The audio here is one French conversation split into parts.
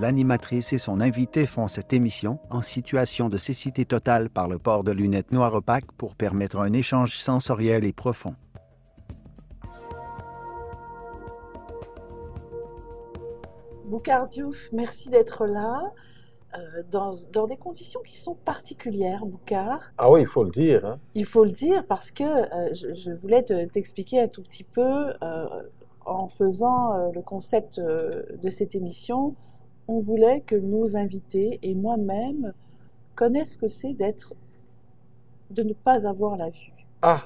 l'animatrice et son invité font cette émission en situation de cécité totale par le port de lunettes noires opaques pour permettre un échange sensoriel et profond. Boucard Diouf, merci d'être là. Euh, dans, dans, des conditions qui sont particulières, Boucard. Ah oui, il faut le dire. Hein. Il faut le dire parce que euh, je, je, voulais t'expliquer un tout petit peu, euh, en faisant euh, le concept euh, de cette émission, on voulait que nos invités et moi-même connaissent ce que c'est d'être, de ne pas avoir la vue. Ah,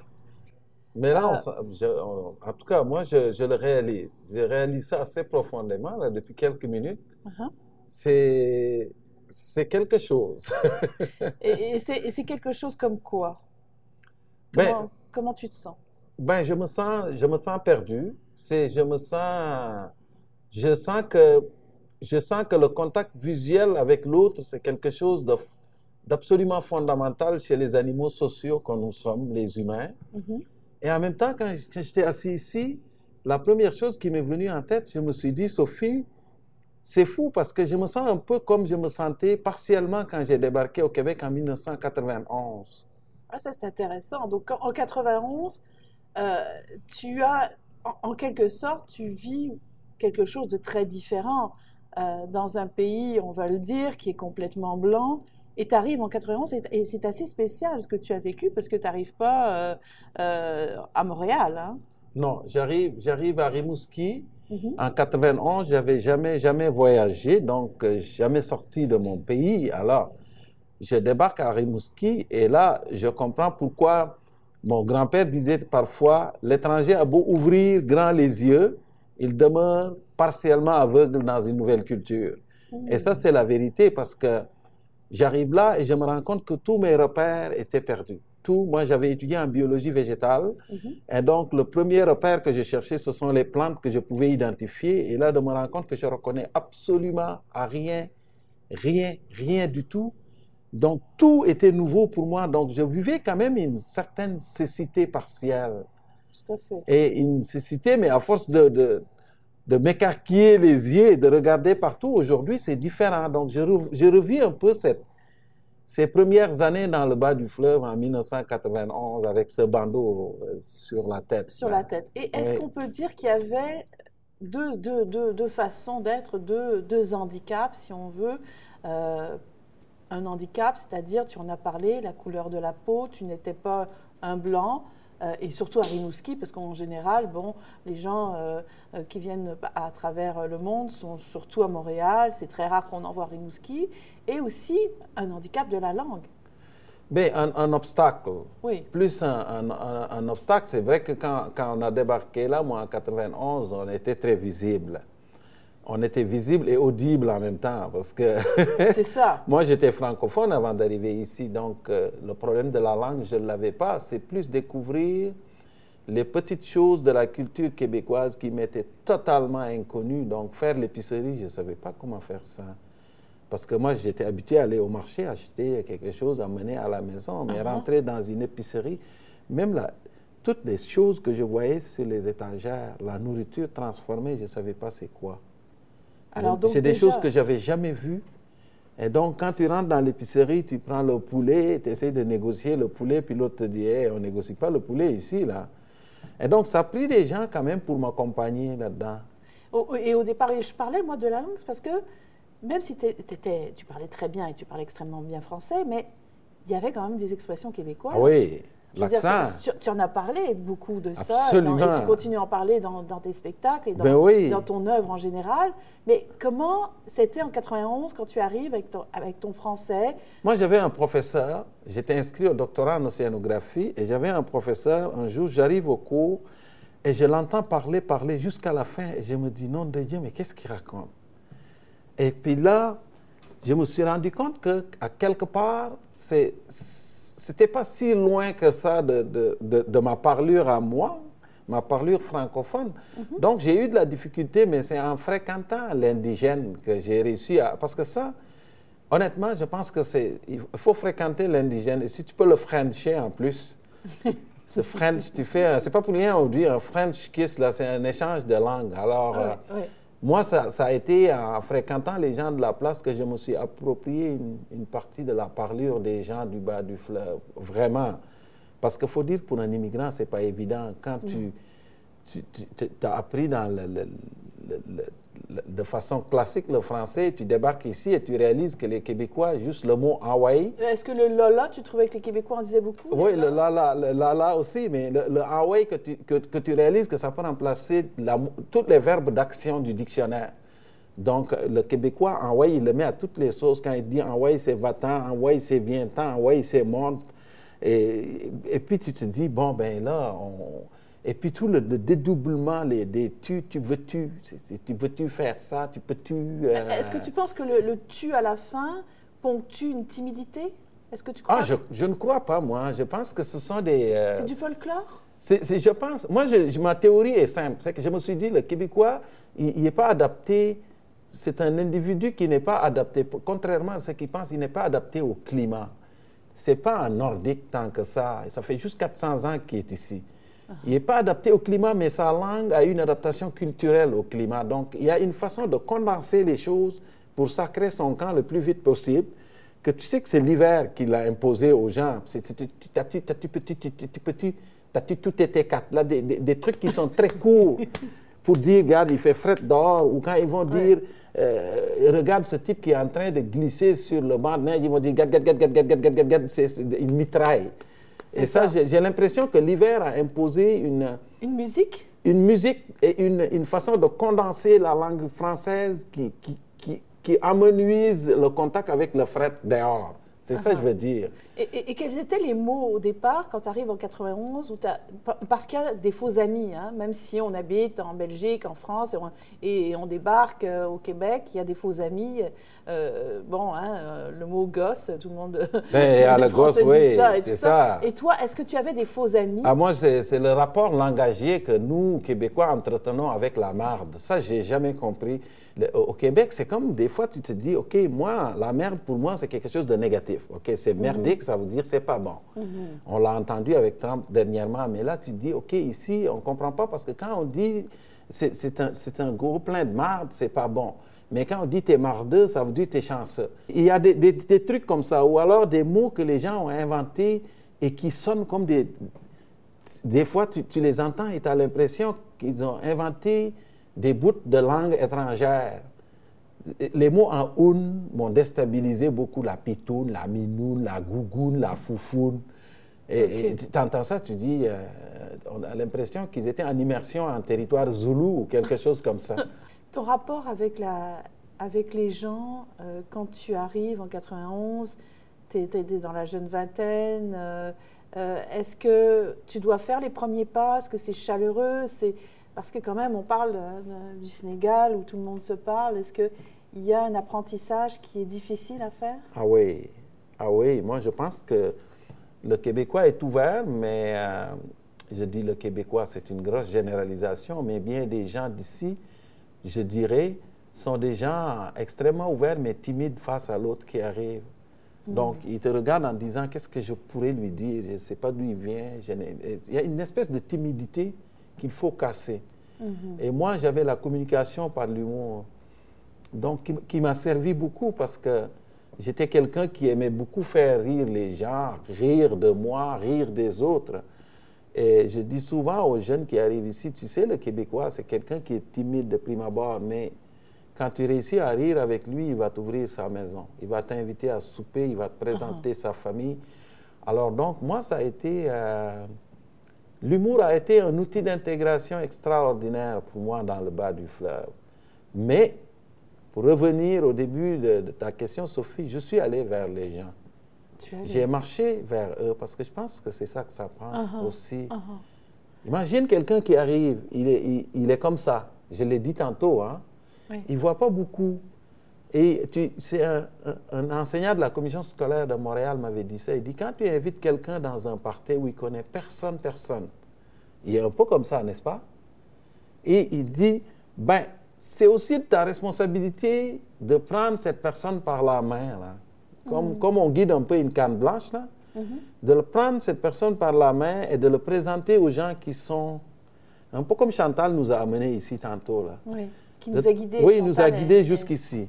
mais là, on, je, on, en tout cas, moi, je, je, le réalise. Je réalise ça assez profondément là, depuis quelques minutes. Uh -huh. C'est c'est quelque chose. et, et c'est quelque chose comme quoi? Comment, ben, comment tu te sens? Ben, je me sens, je me sens perdu. C'est, je me sens, je sens que, je sens que le contact visuel avec l'autre, c'est quelque chose d'absolument fondamental chez les animaux sociaux que nous sommes, les humains. Mm -hmm. Et en même temps, quand, quand j'étais assis ici, la première chose qui m'est venue en tête, je me suis dit, Sophie, c'est fou parce que je me sens un peu comme je me sentais partiellement quand j'ai débarqué au Québec en 1991. Ah, ça c'est intéressant. Donc en 91, euh, tu as, en, en, quelque sorte, tu vis quelque chose de très différent euh, dans un pays, on va le dire, qui est complètement blanc. Et tu arrives en 91 et c'est assez spécial ce que tu as vécu parce que tu n'arrives pas euh, à Montréal. Hein? Non, j'arrive, j'arrive à Rimouski. Mm -hmm. En 91, j'avais jamais, jamais voyagé, donc euh, jamais sorti de mon pays. Alors, je débarque à Rimouski et là, je comprends pourquoi mon grand-père disait parfois, l'étranger a beau ouvrir grand les yeux, il demeure partiellement aveugle dans une nouvelle culture. Et ça, c'est la vérité parce que j'arrive là et je me rends compte que tous mes repères étaient perdus tout. Moi, j'avais étudié en biologie végétale. -hmm. Et donc, le premier repère que je cherchais, ce sont les plantes que je pouvais identifier. Et là, de me rendre compte que je reconnais absolument à rien, rien, rien du tout. Donc, tout était nouveau pour moi. Donc, je vivais quand même une certaine cécité partielle. Tout à fait. Et une cécité, mais à force de, de, de m'écarquiller les yeux et de regarder partout, aujourd'hui, c'est différent. Donc, je, je revis un peu cette ces premières années dans le bas du fleuve en 1991 avec ce bandeau sur la tête. Sur la tête. Et est-ce oui. qu'on peut dire qu'il y avait deux, deux, deux, deux façons d'être, deux, deux handicaps, si on veut euh, Un handicap, c'est-à-dire, tu en as parlé, la couleur de la peau, tu n'étais pas un blanc, euh, et surtout à Rimouski, parce qu'en général, bon, les gens euh, qui viennent à travers le monde sont surtout à Montréal. C'est très rare qu'on en voit à Rimouski. Et aussi un handicap de la langue. Mais un, un obstacle. Oui. Plus un, un, un obstacle, c'est vrai que quand, quand, on a débarqué là, moi en 91, on était très visible. On était visible et audible en même temps parce que. c'est ça. moi, j'étais francophone avant d'arriver ici, donc euh, le problème de la langue, je ne l'avais pas. C'est plus découvrir les petites choses de la culture québécoise qui m'étaient totalement inconnues. Donc, faire l'épicerie, je ne savais pas comment faire ça. Parce que moi, j'étais habitué à aller au marché, acheter quelque chose, amener à la maison, mais uh -huh. rentrer dans une épicerie, même là, toutes les choses que je voyais sur les étagères, la nourriture transformée, je ne savais pas c'est quoi. C'est des déjà... choses que j'avais jamais vues. Et donc, quand tu rentres dans l'épicerie, tu prends le poulet, tu essaies de négocier le poulet, puis l'autre te dit, hey, on ne négocie pas le poulet ici, là. Et donc, ça a pris des gens quand même pour m'accompagner là-dedans. Et au départ, je parlais, moi, de la langue, parce que même si étais, tu parlais très bien et tu parlais extrêmement bien français, mais il y avait quand même des expressions québécoises. Ah oui, Tu, tu, en as parlé beaucoup de Absolument. ça, dans, et tu continues à en parler dans, dans tes spectacles et dans, ben oui. dans, ton œuvre en général. Mais comment c'était en 91 quand tu arrives avec ton, avec ton français? Moi, j'avais un professeur, j'étais inscrit au doctorat en océanographie, et j'avais un professeur, un jour, j'arrive au cours, et je l'entends parler, parler jusqu'à la fin, et je me dis, non de Dieu, mais qu'est-ce qu'il raconte? Et puis là, je me suis rendu compte que à quelque part, c'est c'était pas si loin que ça de, de, de, de, ma parlure à moi, ma parlure francophone. Mm -hmm. Donc j'ai eu de la difficulté, mais c'est en fréquentant l'indigène que j'ai réussi à... Parce que ça, honnêtement, je pense que c'est... Il faut fréquenter l'indigène. Et si tu peux le frencher en plus, ce French, tu fais... C'est pas pour rien, on dit un French kiss, là, c'est un échange de langues. Alors... Ah, oui. Moi, ça, a été en fréquentant les gens de la place que je me suis approprié une, partie de la parlure des gens du bas du fleuve. Vraiment. Parce qu'il faut dire, pour un immigrant, ce n'est pas évident. Quand tu, tu, as appris dans le, de façon classique le français, tu débarques ici et tu réalises que les Québécois, juste le mot Hawaii. Est-ce que le lala, tu trouvais que les Québécois en disaient beaucoup? Oui, le lala, le lala aussi, mais le, Hawaii, que tu, que, que, tu réalises que ça peut remplacer tous les verbes d'action du dictionnaire. Donc, le Québécois, Hawaii, il le met à toutes les sauces. Quand il dit Hawaii, c'est va-t'en, Hawaii, c'est viens-t'en, Hawaii, c'est monte. Et, et puis tu te dis, bon, ben là, on et puis tout le, dédoublement, les, des tu, tu veux-tu, tu veux-tu faire ça, tu peux-tu. Euh, est-ce que tu penses que le, tu à la fin ponctue une timidité? Est-ce que tu crois Ah, je, je, ne crois pas, moi. Je pense que ce sont des. Euh, c'est du folklore? c'est, Je pense. Moi, je, ma théorie est simple. C'est que je me suis dit, le Québécois, il n'est pas adapté. C'est un individu qui n'est pas adapté. Contrairement à ce qu'il pense, il n'est pas adapté au climat. C'est pas un nordique tant que ça. Ça fait juste 400 ans qu'il est ici. Il n'est pas adapté au climat, mais sa langue a une adaptation culturelle au climat. Donc, il y a une façon de condenser les choses pour sacrer son camp le plus vite possible. Que tu sais que c'est l'hiver qui l'a imposé aux gens. T'as-tu tout été quatre là, des, des, trucs qui sont très courts pour dire, regarde, il fait fret dehors, ou quand ils vont dire, euh, regarde ce type qui est en train de glisser sur le banc de neige, ils vont dire, regarde, regarde, regarde, regarde, regarde, regarde, c'est une mitraille. Et ça, j'ai l'impression que l'hiver a imposé une... Une musique? Une musique et une, une façon de condenser la langue française qui, qui, qui, qui amenuise le contact avec le fret dehors. C'est ça que je veux dire. Et, quels étaient les mots au départ quand tu arrives en 91 Parce qu'il y a des faux amis, hein, même si on habite en Belgique, en France et on, débarque euh, au Québec, il y a des faux amis. Euh, bon, hein, euh, le mot gosse, tout le monde. Ben, à la gosse, oui, c'est ça. Et toi, est-ce que tu avais des faux amis? Ah, Moi, c'est le rapport langagier que nous, Québécois, entretenons avec la marde. Ça, j'ai jamais compris au Québec, c'est comme des fois, tu te dis, OK, moi, la merde, pour moi, c'est quelque chose de négatif. OK, c'est mhm. merdique, ça veut dire c'est pas bon. Mhm. On l'a entendu avec Trump dernièrement, mais là, tu dis, OK, ici, on ne comprend pas parce que quand on dit c'est un, un, gros plein de marde, c'est pas bon. Mais quand on dit t'es mardeux, ça veut dire t'es chanceux. Il y a des, des, trucs comme ça, ou alors des mots que les gens ont inventés et qui sonnent comme des. Des fois, tu, tu les entends et tu as l'impression qu'ils ont inventé des bouts de langue étrangère. Les mots en un m'ont déstabilisé beaucoup la pitoune, la minoune, la gougoune, la foufoune. Et tu entends ça, tu dis, euh, on a l'impression qu'ils étaient en immersion en territoire zoulou ou quelque chose comme ça. Ton rapport avec, la, avec les gens, euh, quand tu arrives en 91, tu es, dans la jeune vingtaine, euh, est-ce que tu dois faire les premiers pas? Est-ce que c'est chaleureux? Parce que quand même, on parle du Sénégal où tout le monde se parle. Est-ce qu'il y a un apprentissage qui est difficile à faire? Ah oui, ah oui. Moi, je pense que le Québécois est ouvert, mais euh, je dis le Québécois, c'est une grosse généralisation, mais bien des gens d'ici, je dirais, sont des gens extrêmement ouverts, mais timides face à l'autre qui arrive. Hmm. Donc, ils te regardent en disant qu'est-ce que je pourrais lui dire, je ne sais pas d'où il vient. il y a une espèce de timidité qu'il faut casser. Mhm. Et moi, j'avais la communication par l'humour, donc qui, m'a servi beaucoup parce que j'étais quelqu'un qui aimait beaucoup faire rire les gens, rire de moi, rire des autres. Et je dis souvent aux jeunes qui arrivent ici, tu sais, le Québécois, c'est quelqu'un qui est timide de prime abord, mais quand tu réussis à rire avec lui, il va t'ouvrir sa maison. Il va t'inviter à souper, il va te présenter uh-huh. sa famille. Alors donc, moi, ça a été... Euh, L'humour a été un outil d'intégration extraordinaire pour moi dans le bas du fleuve. Mais, pour revenir au début de, ta question, Sophie, je suis allé vers les gens. J'ai marché vers eux parce que je pense que c'est ça que ça prend uh-huh. aussi. Uh-huh. Imagine quelqu'un qui arrive, il est, il, est, comme ça. Je l'ai dit tantôt, hein? il ne voit pas beaucoup. Et c'est un, un, enseignant de la commission scolaire de Montréal m'avait dit ça. Il dit quand tu invites quelqu'un dans un party où il connaît personne, personne, il est un peu comme ça, n'est-ce pas? Et il dit ben c'est aussi de ta responsabilité de prendre cette personne par la main là, comme, mm. comme on guide un peu une canne blanche là, mm-hmm. de le prendre cette personne par la main et de le présenter aux gens qui sont un peu comme Chantal nous a amené ici tantôt là. Oui Qui nous a guidés. Oui, il nous a guidés jusqu'ici.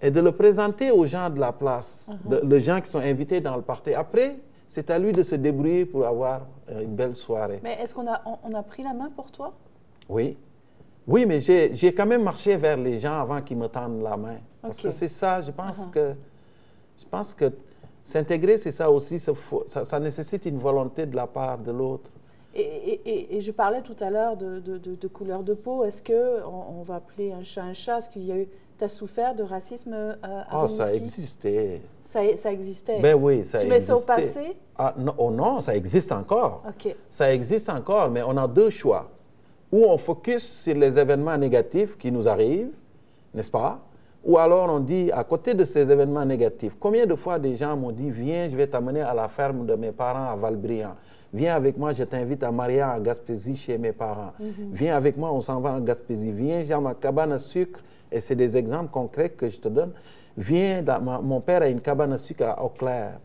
Et de le présenter aux gens de la place, uh-huh. les gens qui sont invités dans le parti. Après, c'est à lui de se débrouiller pour avoir euh, une belle soirée. Mais est-ce qu'on a, on, a pris la main pour toi? Oui. Oui, mais j'ai quand même marché vers les gens avant qu'ils me tendent la main. Parce que c'est ça, je pense uh-huh. que... Je pense que s'intégrer, c'est ça aussi. Ça, ça, nécessite une volonté de la part de l'autre. Et, je parlais tout à l'heure de, de, couleur de peau. Est-ce qu'on on va appeler un chat un chat? Est-ce qu'il y a eu... Tu as souffert de racisme euh, à Oh, ça existait. Ça, ça existait Ben oui, ça tu existait. Tu mets ça au passé? Ah, non, oh non, ça existe encore. OK. Ça existe encore, mais on a deux choix. Ou on focus sur les événements négatifs qui nous arrivent, n'est-ce pas? Ou alors on dit, à côté de ces événements négatifs, combien de fois des gens m'ont dit, viens, je vais t'amener à la ferme de mes parents à Valbriand Viens avec moi, je t'invite à Maria à Gaspésie chez mes parents. Mhm. Viens avec moi, on s'en va à Gaspésie. Viens, j'ai ma cabane à sucre. Et c'est des exemples concrets que je te donne. Viens, mon père a une cabane à sucre à Auclair.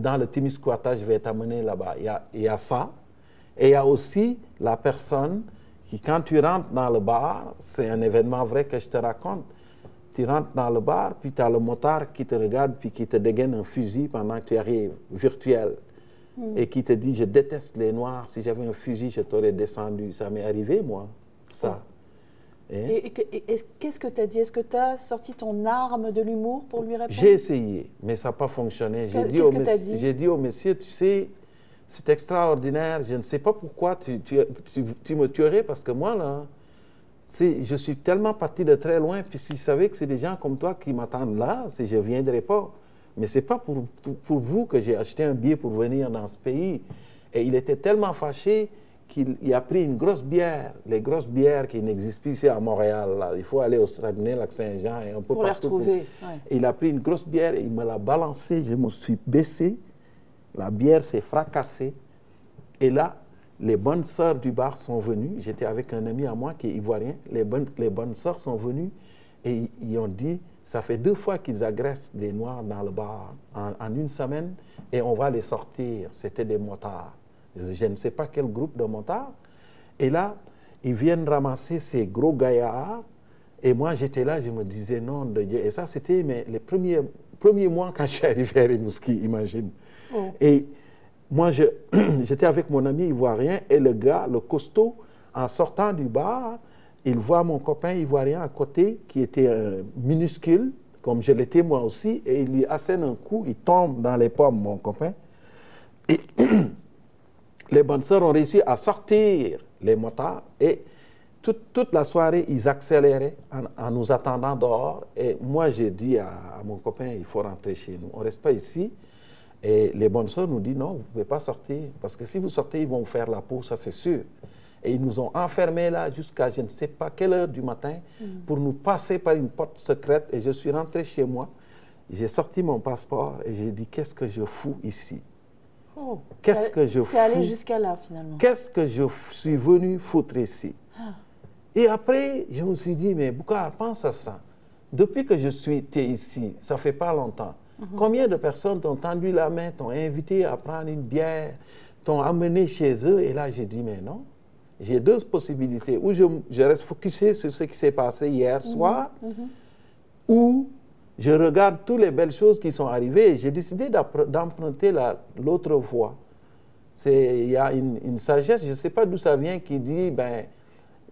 Dans le Timisquata, je vais t'amener là-bas. Il, il, y a ça. Et il y a aussi la personne qui, quand tu rentres dans le bar, c'est un événement vrai que je te raconte. Tu rentres dans le bar, puis tu as le motard qui te regarde, puis qui te dégaine un fusil pendant que tu arrives, virtuel et qui te dit Je déteste les Noirs, si j'avais un fusil, je t'aurais descendu. Ça m'est arrivé, moi, ça. Et, qu'est-ce que tu as dit? Est-ce que tu as sorti ton arme de l'humour pour lui répondre? J'ai essayé, mais ça n'a pas fonctionné. J'ai dit, au dit? dit au monsieur Tu sais, c'est extraordinaire, je ne sais pas pourquoi tu, tu, tu, me tuerais, parce que moi, là, je suis tellement parti de très loin, puis s'il savait que c'est des gens comme toi qui m'attendent là, je ne viendrais pas. Mais ce n'est pas pour, pour, vous que j'ai acheté un billet pour venir dans ce pays. Et il était tellement fâché qu'il a pris une grosse bière, les grosses bières qui n'existent plus ici à Montréal. Là. Il faut aller au Saguenay, Lac-Saint-Jean et un peu pour partout. Les retrouver. Il a pris une grosse bière et il me l'a balancée. Je me suis baissé. La bière s'est fracassée. Et là, les bonnes sœurs du bar sont venues. J'étais avec un ami à moi qui est ivoirien. Les bonnes, les bonnes sœurs sont venues et ils ont dit ça fait deux fois qu'ils agressent des Noirs dans le bar en, une semaine et on va les sortir. C'était des motards. Je ne sais pas quel groupe de motards. Et là, ils viennent ramasser ces gros gaillards. Et moi, j'étais là, je me disais non de Dieu. Et ça, c'était les premiers, premiers mois quand je suis arrivé à Rimouski, imagine. Oh. Et moi, j'étais avec mon ami ivoirien et le gars, le costaud, en sortant du bar, il voit mon copain ivoirien à côté qui était euh, minuscule, comme je l'étais moi aussi, et il lui assène un coup, il tombe dans les pommes, mon copain. Et les bonnes sœurs ont réussi à sortir les motards et toute, la soirée, ils accéléraient en, nous attendant dehors. Et moi, j'ai dit à, mon copain, il faut rentrer chez nous. On ne reste pas ici. Et les bonnes sœurs nous disent, non, vous ne pouvez pas sortir. Parce que si vous sortez, ils vont vous faire la peau, ça c'est sûr. Et ils nous ont enfermés là jusqu'à je ne sais pas quelle heure du matin mm. pour nous passer par une porte secrète. Et je suis rentré chez moi. J'ai sorti mon passeport et j'ai dit qu'est-ce que je fous ici? Oh, Qu'est-ce que je fous C'est allé jusqu'à là finalement. Qu'est-ce que je suis venu foutre ici? Ah. Et après, je me suis dit mais pourquoi pense à ça. Depuis que je suis ici, ça fait pas longtemps. Mm-hmm. Combien de personnes t'ont tendu la main, t'ont invité à prendre une bière, t'ont amené chez eux? Et là, j'ai dit mais non j'ai deux possibilités. Ou je, reste focusé sur ce qui s'est passé hier mhm. soir, mhm. ou je regarde toutes les belles choses qui sont arrivées. J'ai décidé d'emprunter l'autre voie. Il y a une, sagesse, je ne sais pas d'où ça vient, qui dit, ben,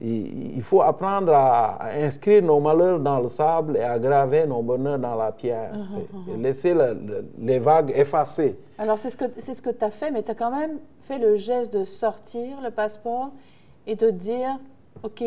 il, faut apprendre à, inscrire nos malheurs dans le sable et à graver nos bonheurs dans la pierre. Mhm, laisser les vagues effacer. Alors c'est ce que ce que tu as fait, mais tu as quand même fait le geste de sortir le passeport et te dire, OK,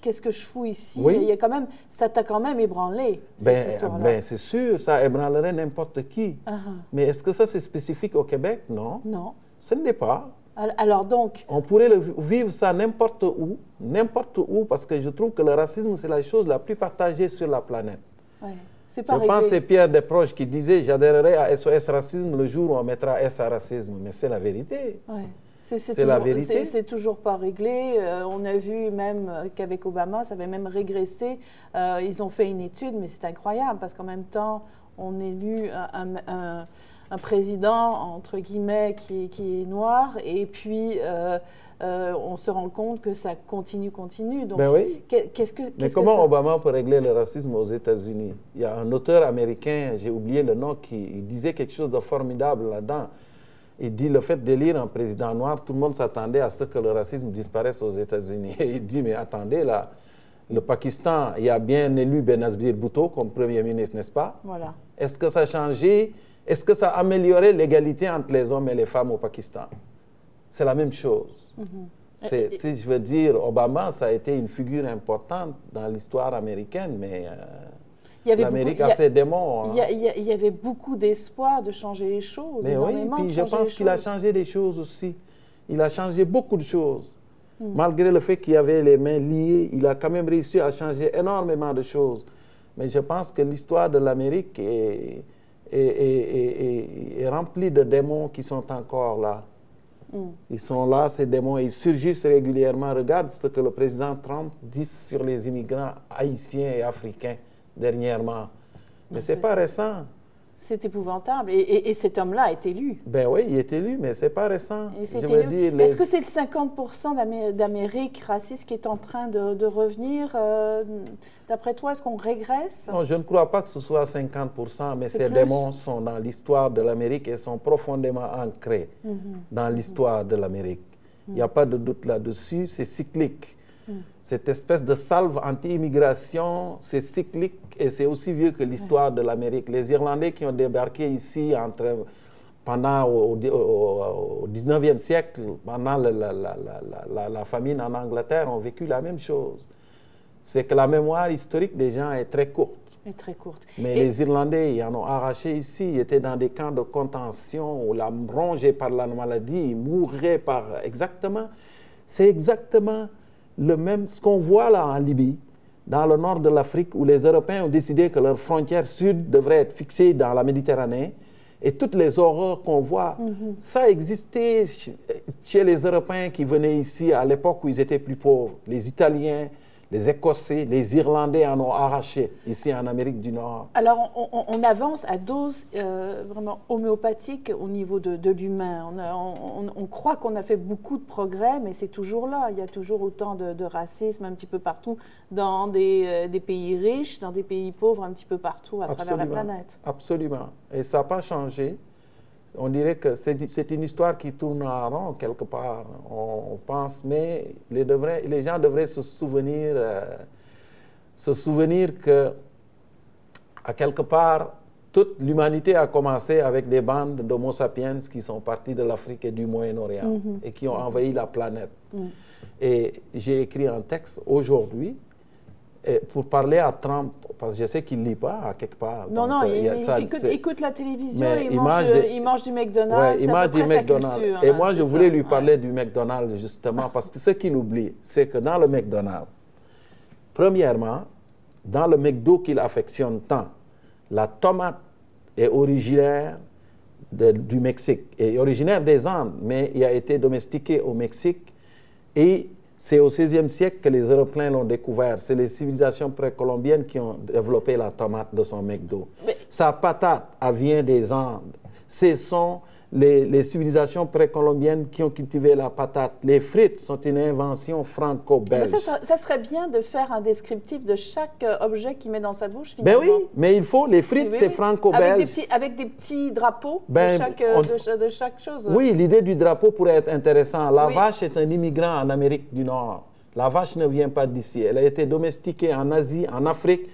qu'est-ce que je fous ici? Il y a quand même, ça t'a quand même ébranlé, cette ben, histoire-là. Ben, c'est sûr, ça ébranlerait n'importe qui. Uh-huh. Mais est-ce que ça, c'est spécifique au Québec? Non. Non. Ce n'est pas. Alors donc... On pourrait le vivre ça n'importe où, n'importe où, parce que je trouve que le racisme, c'est la chose la plus partagée sur la planète. Ouais. Pas je pense que c'est Pierre Desproges qui disait « J'adhérerai à SOS Racisme le jour où on mettra S à racisme ». Mais c'est la vérité. Ouais. C'est la vérité? C'est toujours pas réglé. Euh, on a vu même euh, qu'avec Obama, ça avait même régressé. Euh, ils ont fait une étude, mais c'est incroyable parce qu'en même temps, on élu un, un, un président, entre guillemets, qui, qui est noir, et puis on se rend compte que ça continue, continue. Donc, ben oui. qu'est-ce que, Mais comment Obama peut régler le racisme aux États-Unis? Il y a un auteur américain, j'ai oublié le nom, qui disait quelque chose de formidable là-dedans. Il dit le fait d'élire un président noir, tout le monde s'attendait à ce que le racisme disparaisse aux États-Unis. Et il dit mais attendez là, le Pakistan, il y a bien élu Benazir Bhutto comme premier ministre, n'est-ce pas? Voilà. Est-ce que ça a changé? Est-ce que ça a amélioré l'égalité entre les hommes et les femmes au Pakistan? C'est la même chose. Mhm. Si je veux dire, Obama, ça a été une figure importante dans l'histoire américaine, mais euh, l'Amérique a, ses démons. Hein. Il y, avait beaucoup d'espoir de changer les choses. Mais oui, puis je pense qu'il a changé des choses aussi. Il a changé beaucoup de choses. Hmm. Malgré le fait qu'il avait les mains liées, il a quand même réussi à changer énormément de choses. Mais je pense que l'histoire de l'Amérique est, est, remplie de démons qui sont encore là. Hmm. Ils sont là, ces démons, ils surgissent régulièrement. Regarde ce que le président Trump dit sur les immigrants haïtiens et africains dernièrement. Mais ce n'est pas récent. C'est épouvantable. Et, cet homme-là est élu. Ben oui, il est élu, mais c'est pas récent. Est-ce que c'est le 50 d'Amérique raciste qui est en train de, revenir euh, D'après toi, est-ce qu'on régresse? Non, je ne crois pas que ce soit 50% mais ces démons sont dans l'histoire de l'Amérique et sont profondément ancrés mhm. dans l'histoire de l'Amérique. Il n'y a pas de doute là-dessus, c'est cyclique. Cette espèce de salve anti-immigration, c'est cyclique et c'est aussi vieux que l'histoire de l'Amérique. Les Irlandais qui ont débarqué ici entre, pendant au, 19e siècle, pendant la, la, famine en Angleterre, ont vécu la même chose. C'est que la mémoire historique des gens est très courte. Est très courte. Mais les Irlandais, ils en ont arraché ici. Ils étaient dans des camps de contention où la rongés par la maladie, ils mouraient par... Exactement. C'est exactement le même, ce qu'on voit là en Libye, dans le nord de l'Afrique, où les Européens ont décidé que leur frontière sud devrait être fixée dans la Méditerranée, et toutes les horreurs qu'on voit, mhm. ça existait chez les Européens qui venaient ici à l'époque où ils étaient plus pauvres, les Italiens, les Écossais, les Irlandais en ont arraché ici en Amérique du Nord. Alors, on, avance à dose euh, vraiment homéopathique au niveau de, l'humain. On, croit qu'on a fait beaucoup de progrès, mais c'est toujours là. Il y a toujours autant de, racisme un petit peu partout, dans euh, des, pays riches, dans des pays pauvres, un petit peu partout à travers la planète. Absolument. Et ça n'a pas changé on dirait que c'est une histoire qui tourne en rond quelque part. On, pense, mais les, les, gens devraient se souvenir, euh, se souvenir que, à quelque part, toute l'humanité a commencé avec des bandes d'Homo sapiens qui sont partis de l'Afrique et du Moyen-Orient mm-hmm. et qui ont envahi la planète. Mm. Et j'ai écrit un texte aujourd'hui pour parler à Trump, parce que je sais qu'il ne lit pas à quelque part. Non, non, euh, il, écoute, la télévision, il, il, mange, il, mange, du McDonald's. Ouais, il mange du McDonald's. et hein, moi, je voulais lui parler du McDonald's, justement, parce que ce qu'il oublie, c'est que dans le McDonald's, premièrement, dans le McDo qu'il affectionne tant, la tomate est originaire du Mexique, est originaire des Andes, mais il a été domestiqué au Mexique et c'est au XVIe siècle que les Européens l'ont découvert. C'est les civilisations précolombiennes qui ont développé la tomate de son McDo. Sa patate, elle vient des Andes. Ce sont les, civilisations précolombiennes qui ont cultivé la patate. Les frites sont une invention franco-belge. Ça, serait bien de faire un descriptif de chaque euh, objet qu'il met dans sa bouche, finalement. Ben oui, mais il faut. Les frites, c'est franco-belge. Avec, des petits drapeaux ben, euh, de, chaque, chose. Oui, l'idée du drapeau pourrait être intéressante. La vache est un immigrant en Amérique du Nord. La vache ne vient pas d'ici. Elle a été domestiquée en Asie, en Afrique,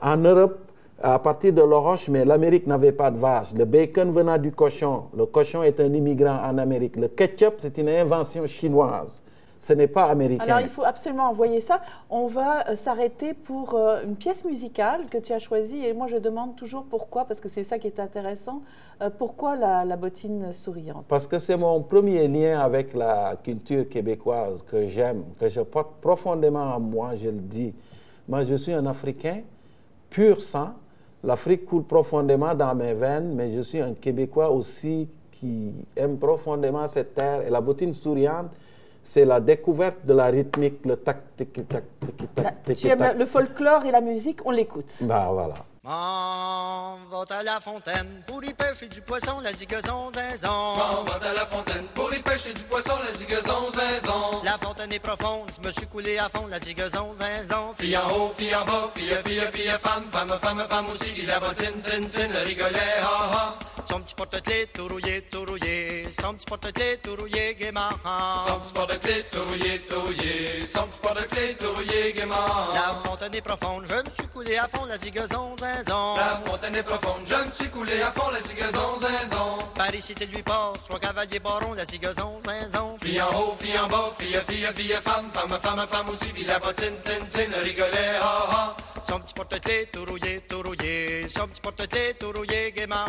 en Europe à partir de l'Oroche, mais l'Amérique n'avait pas de vache. Le bacon venant du cochon. Le cochon est un immigrant en Amérique. Le ketchup, c'est une invention chinoise. Ce n'est pas américain. Alors, il faut absolument envoyer ça. On va euh, s'arrêter pour euh, une pièce musicale que tu as choisie. Et moi, je demande toujours pourquoi, parce que c'est ça qui est intéressant. Euh, pourquoi la, la, bottine souriante? Parce que c'est mon premier lien avec la culture québécoise que j'aime, que je porte profondément en moi, je le dis. Moi, je suis un Africain pur sang L'Afrique coule profondément dans mes veines, mais je suis un Québécois aussi qui aime profondément cette terre. Et la bottine souriante, c'est la découverte de la rythmique, le tac, tic, tac, tic, tac, Tu aimes le folklore et la musique, on l'écoute. Bah voilà. Monte à la fontaine pour y pêcher du poisson, la zigazon zinzon. M'en monte à la fontaine pour y pêcher du poisson, la zigazon zinzon. La fontaine est profonde, je me suis coulé à fond, la zigazon zinzon. Fille en haut, fille en bas, fille, fille, fille, femme, femme, femme, femme aussi, la bottine, tin, tin, le rigolet, ha, ha. Son petit porte-clés tout rouillé, tout rouillé, petit porte-clés tout rouillé, gaiement. Son petit porte-clés tout rouillé, tout rouillé, son petit porte-clés tout rouillé, gaiement. La fontaine est profonde, je me suis coulé à fond, la zigazon zinzon. La fontaine est profonde, je me suis coulé à fond, la zigazon zinzon. Paris, cité lui passe, trois cavaliers barons, la zigazon zinzon. Fille en haut, fille en bas, fille, fille, fille, femme, femme, femme, femme aussi, puis la bottine, tin, tin, le rigolet, ha, ha. Son petit porte-clés tout rouillé, tout rouillé, son petit porte-clés tout rouillé, gaiement.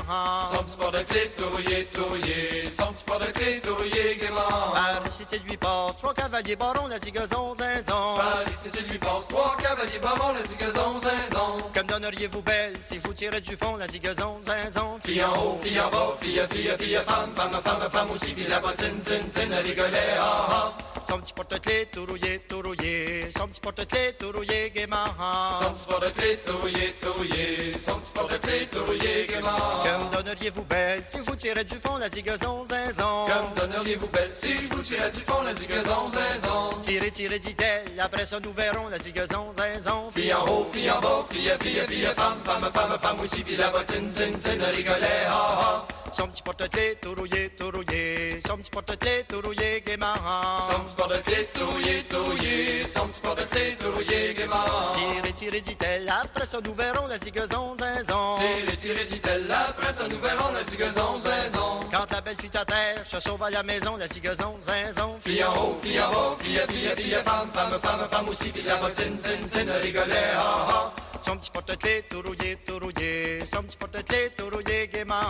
Son petit porte-clés tout rouillé, gaiement. Paris, cité lui passe, trois cavaliers barons, la zigazon zinzon. Paris, cité lui passe, trois cavaliers barons, la zigazon zinzon. Comme donneriez-vous belle si je vous tirais du fond, la zigazon zinzon? Fille en haut, fille en bas, fille, fille, fille, femme, femme, femme, femme aussi, puis la bottine, tin, tin, le rigolet, ha, ha. Son petit porte-clés tout rouillé, tout rouillé, son petit porte-clés tout rouillé, gaiement. Son petit porte-clés tout rouillé, tout rouillé, son petit porte-clés tout rouillé, gaiement. Comme donneriez-vous belle si je vous tirais du fond, la zigazon zinzon. Comme donneriez-vous belle si je vous tirais du fond, la zigazon zinzon. Tirez, tirez, dit-elle, après ça nous verrons la zigazon zinzon. Fille en haut, fille en bas, fille, fille, fille, femme, femme, femme, femme aussi, puis la bottine, tin, tin, le rigolet, ha, ha. Son petit porte-clés tout rouillé, tout rouillé, son petit porte-clés tout rouillé, gaiement. Son petit porte-clés tout rouillé, tout rouillé, son petit porte-clés tout rouillé, gaiement. Tirez, tirez, dit-elle, après ça nous verrons la zigazon zinzon. Tirez, tirez, dit-elle, après ça nous verrons la zigazon zinzon. Quand la belle fut à terre, se sauve à la maison, la zigazon zinzon. Fille en haut, fille en bas, fille, fille, fille, femme, femme, femme, femme aussi, puis la bottine, tin, tin, le rigolet, ha, ha. Rouillé, son petit porte-clés tout rouillé, gaiement.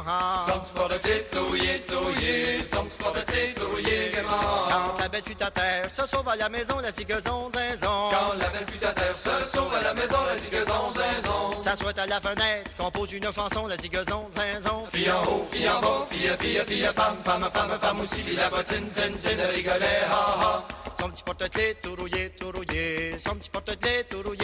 Son petit porte-clés tout rouillé, tout rouillé, son petit porte-clés tout rouillé, gaiement. Quand la belle fut à terre, se sauve à la maison, la zigazon zinzon. Quand la belle fut à terre, se sauve à la maison, la zigazon zinzon. S'assoit à la fenêtre, compose une chanson, la zigazon zinzon. Fille en haut, fille en bas, fille, fille, fille, femme, femme, femme, femme aussi, puis la bottine, tin, tin, le rigolet, ha, ha. Son petit porte-clés tout rouillé, tout rouillé, son petit porte-clés tout rouillé,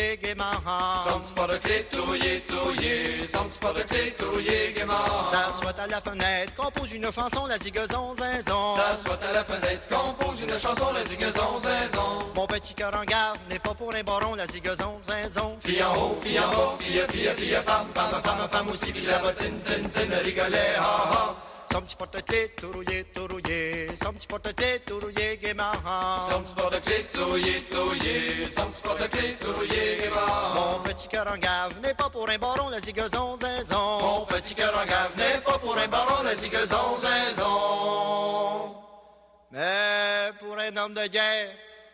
S'assoit à la fenêtre, compose une chanson, la zigazon zinzon. S'assoit à la fenêtre, compose une chanson, la zigazon zinzon. Mon petit cœur en garde n'est pas pour un baron, la zigazon zinzon. Fille en haut, fille en bas, fille, fille, fille, femme, femme, femme, femme aussi, puis la bottine, tin, tin, le rigolet, ha, ha. Mon petit cœur en n'est pas pour un baron, la zigazon zinzon. Mon petit cœur en n'est pas pour un baron, la zigazon zinzon. Mais pour un homme de guerre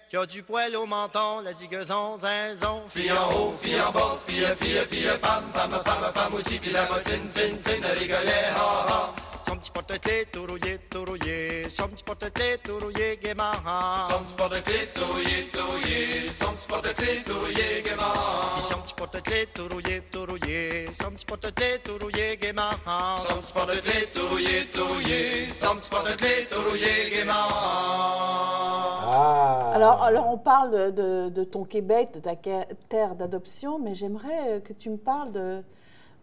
qui a du poil au menton, la zigazon zinzon. Fille en haut, fille en bas, fille, fille, fille, femme, femme, femme, femme aussi, puis la bottine, tin, tin, le rigolet, ha, ha. Son petit porte-clés tout rouillé, gaiement. Son petit porte-clés tout rouillé, tout rouillé, son petit porte-clés tout rouillé, gaiement. Son petit porte-clés tout rouillé, tout rouillé, son petit porte-clés tout rouillé, gaiement. Ah. Alors, alors, on parle de, de, de, ton Québec, de ta terre d'adoption, mais j'aimerais que tu me parles de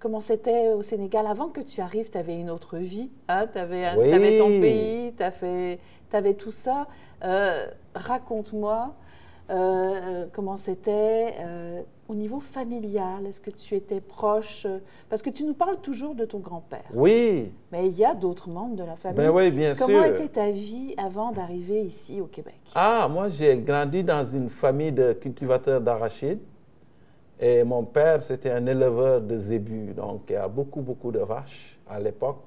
comment c'était au Sénégal. Avant que tu arrives, tu avais une autre vie. Hein? Tu avais, Oui. avais ton pays, tu avais tout ça. Euh, Raconte-moi euh, comment c'était euh, au niveau familial. Est-ce que tu étais proche Parce que tu nous parles toujours de ton grand-père. Oui, Mais il y a d'autres membres de la famille. ben oui, bien Comment sûr. était ta vie avant d'arriver ici au Québec? Ah, moi, j'ai grandi dans une famille de cultivateurs d'arachides. Et mon père, c'était un éleveur de zébus. Donc, il y a beaucoup, beaucoup de vaches à l'époque.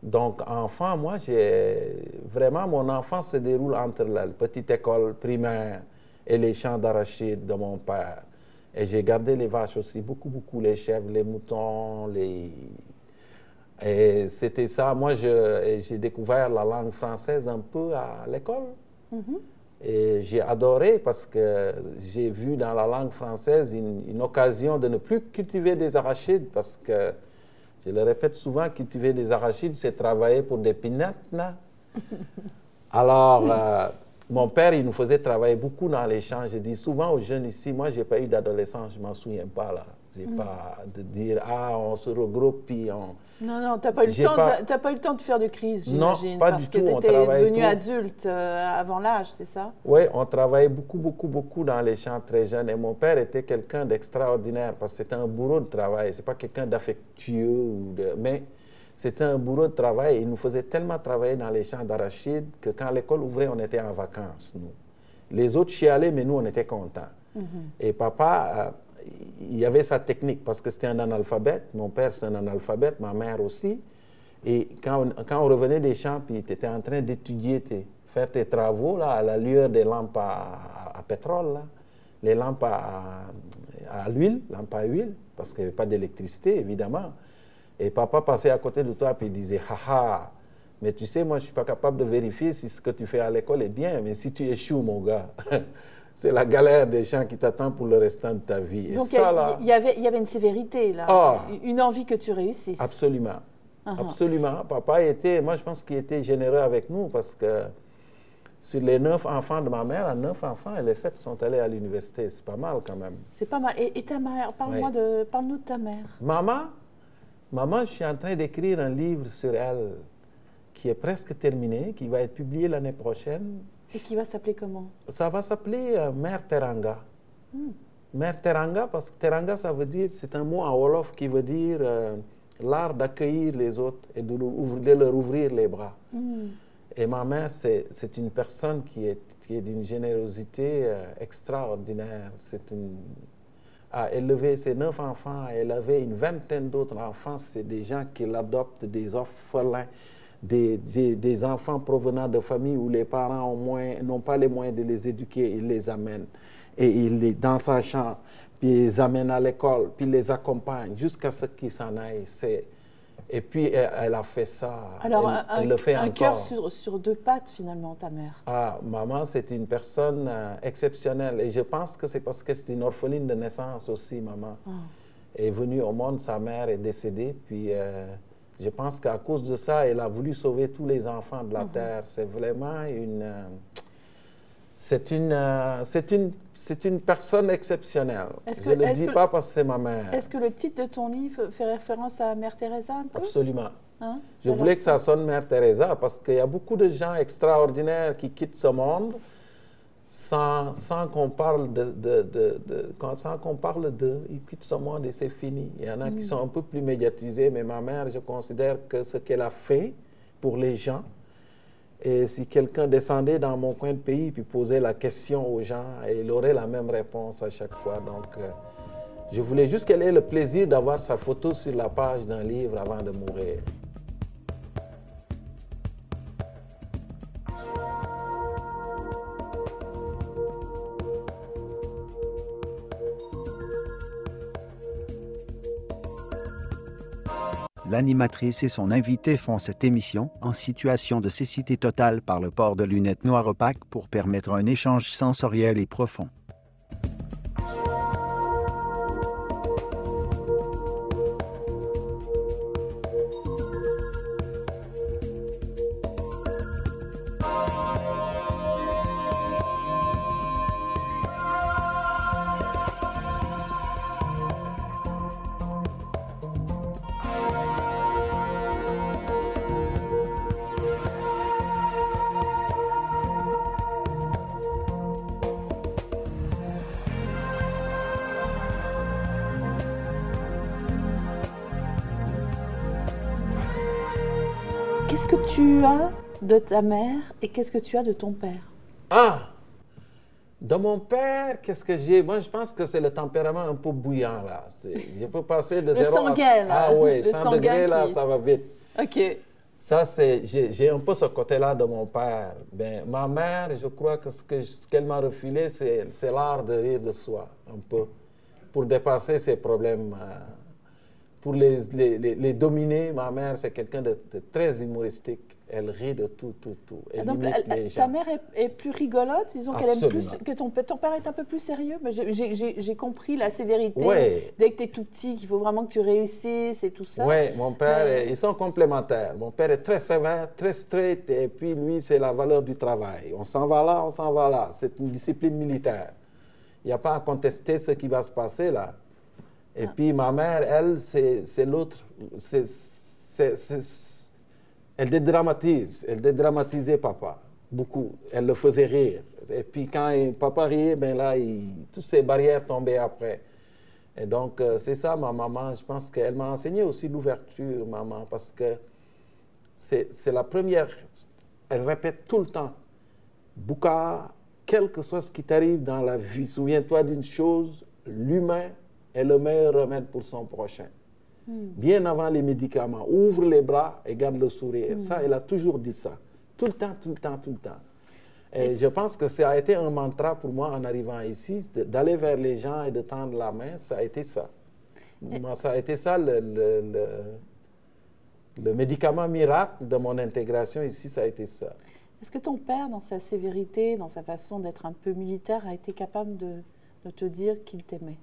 Donc, enfant, moi, j'ai vraiment, mon enfance se déroule entre la petite école primaire et les champs d'arachides de mon père. Et j'ai gardé les vaches aussi, beaucoup, beaucoup, les chèvres, les moutons, les... Et c'était ça. Moi, j'ai découvert la langue française un peu à l'école. Et j'ai adoré parce que j'ai vu dans la langue française une, une occasion de ne plus cultiver des arachides parce que, je le répète souvent, cultiver des arachides, c'est travailler pour des pinettes. là. Alors, euh, mon père, il nous faisait travailler beaucoup dans les champs. Je dis souvent aux jeunes ici, moi, je n'ai pas eu d'adolescence, je ne m'en souviens pas là. C'est mm. pas de dire, ah, on se regroupe, puis on... Non, non, tu n'as pas, eu le temps pas... pas eu le temps de faire de crise, j'imagine. Non, pas parce du que tu étais devenu adulte euh, avant l'âge, c'est ça? Oui, on travaillait beaucoup, beaucoup, beaucoup dans les champs très jeunes. Et mon père était quelqu'un d'extraordinaire parce que c'était un bourreau de travail. C'est pas quelqu'un d'affectueux, de... mais c'était un bourreau de travail. Il nous faisait tellement travailler dans les champs d'arachides que quand l'école ouvrait, on était en vacances, nous. Les autres chialaient, mais nous, on était contents. Mm-hmm. Et papa, euh, il y avait sa technique parce que c'était un analphabète. Mon père, c'est un analphabète, ma mère aussi. Et quand on, quand on revenait des champs, puis tu étais en train d'étudier, faire tes travaux là, à la lueur des lampes à, pétrole, là, les lampes à, à l'huile, lampes à huile, parce qu'il n'y avait pas d'électricité, évidemment. Et papa passait à côté de toi et il disait, haha, mais tu sais, moi, je ne suis pas capable de vérifier si ce que tu fais à l'école est bien, mais si tu échoues, mon gars, c'est la galère des gens qui t'attendent pour le restant de ta vie. Donc, il y, avait, y avait une sévérité, là, ah. une envie que tu réussisses. Absolument. Uh-huh. Absolument. Papa était, moi, je pense qu'il était généreux avec nous parce que sur les neuf enfants de ma mère, neuf enfants, et les sept sont allés à l'université. C'est pas mal quand même. C'est pas mal. Et, ta mère, parle-moi de, parle-nous de ta mère. Maman, Maman, je suis en train d'écrire un livre sur elle qui est presque terminé, qui va être publié l'année prochaine. Et qui va s'appeler comment? Ça va s'appeler euh, Mère Teranga. Hmm. Mère Teranga, parce que Teranga, ça veut dire, c'est un mot en Wolof qui veut dire euh, l'art d'accueillir les autres et de, leur ouvrir les bras. Hmm. Et ma mère, c'est une personne qui est, qui est d'une générosité euh, extraordinaire. C'est une a élevé ses neuf enfants, elle avait une vingtaine d'autres enfants. C'est des gens qui l'adoptent, des orphelins, des, des, enfants provenant de familles où les parents n'ont pas les moyens de les éduquer, ils les amènent. Et il les, dans sa chambre, puis ils les amènent à l'école, puis ils les accompagnent jusqu'à ce qu'ils s'en aillent. Et puis, elle, a fait ça. Alors, elle, un, le fait un cœur sur, sur, deux pattes, finalement, ta mère. Ah, maman, c'est une personne euh, exceptionnelle. Et je pense que c'est parce que c'est une orpheline de naissance aussi, maman. Ah. Elle est venue au monde, sa mère est décédée. Puis, euh, je pense qu'à cause de ça, elle a voulu sauver tous les enfants de la mhm. terre. C'est vraiment une. Euh, c'est une, euh, c'est une, c'est une personne exceptionnelle. Je ne le dis pas parce que c'est ma mère. Est-ce que le titre de ton livre fait référence à Mère Teresa Absolument. Hein? Je voulais que ça sonne Mère Teresa parce qu'il y a beaucoup de gens extraordinaires qui quittent ce monde sans, sans qu'on parle de, de, de, sans qu'on parle d'eux. Ils quittent ce monde et c'est fini. Il y en a qui mm. sont un peu plus médiatisés, mais ma mère, je considère que ce qu'elle a fait pour les gens, et si quelqu'un descendait dans mon coin de pays puis posait la question aux gens, il aurait la même réponse à chaque fois. Donc, euh, je voulais juste qu'elle ait le plaisir d'avoir sa photo sur la page d'un livre avant de mourir. L'animatrice et son invité font cette émission en situation de cécité totale par le port de lunettes noires opaques pour permettre un échange sensoriel et profond. De ta mère et qu'est-ce que tu as de ton père? Ah De mon père, qu'est-ce que j'ai? Moi, je pense que c'est le tempérament un peu bouillant, là. Je peux passer de zéro à... là. Ah oui, 100 degrés, là, ça va vite. OK. Ça, c'est... J'ai un peu ce côté-là de mon père. Ben, ma mère, je crois que ce qu'elle ce m'a refilé, c'est l'art de rire de soi, un peu, pour dépasser ses problèmes... Euh, pour les, les, les, dominer, ma mère, c'est quelqu'un de, très humoristique. Elle rit de tout, tout, tout. Elle Donc, ta mère est, plus rigolote, disons qu'elle aime plus que ton, ton père est un peu plus sérieux. Mais j'ai compris la sévérité dès que tu es tout petit, qu'il faut vraiment que tu réussisses et tout ça. Oui, mon père, ils sont complémentaires. Mon père est très sévère, très straight, et puis lui, c'est la valeur du travail. On s'en va là, on s'en va là. C'est une discipline militaire. Il n'y a pas à contester ce qui va se passer là. Et ah. puis ma mère, elle, c'est l'autre. Elle dédramatise. Elle dédramatisait papa beaucoup. Elle le faisait rire. Et puis quand papa riait, ben là, toutes ces barrières tombaient après. Et donc, euh, c'est ça, ma maman. Je pense qu'elle m'a enseigné aussi l'ouverture, maman, parce que c'est la première. Elle répète tout le temps Bouka, quel que soit ce qui t'arrive dans la vie, souviens-toi d'une chose l'humain est le meilleur remède pour son prochain. Hmm. Bien avant les médicaments, ouvre les bras et garde le sourire. Hmm. Ça, elle a toujours dit ça. Tout le temps, tout le temps, tout le temps. Et je pense que ça a été un mantra pour moi en arrivant ici, d'aller vers les gens et de tendre la main, ça a été ça. ça a été ça le, le, médicament miracle de mon intégration ici, ça a été ça. Est-ce que ton père, dans sa sévérité, dans sa façon d'être un peu militaire, a été capable de, de te dire qu'il t'aimait?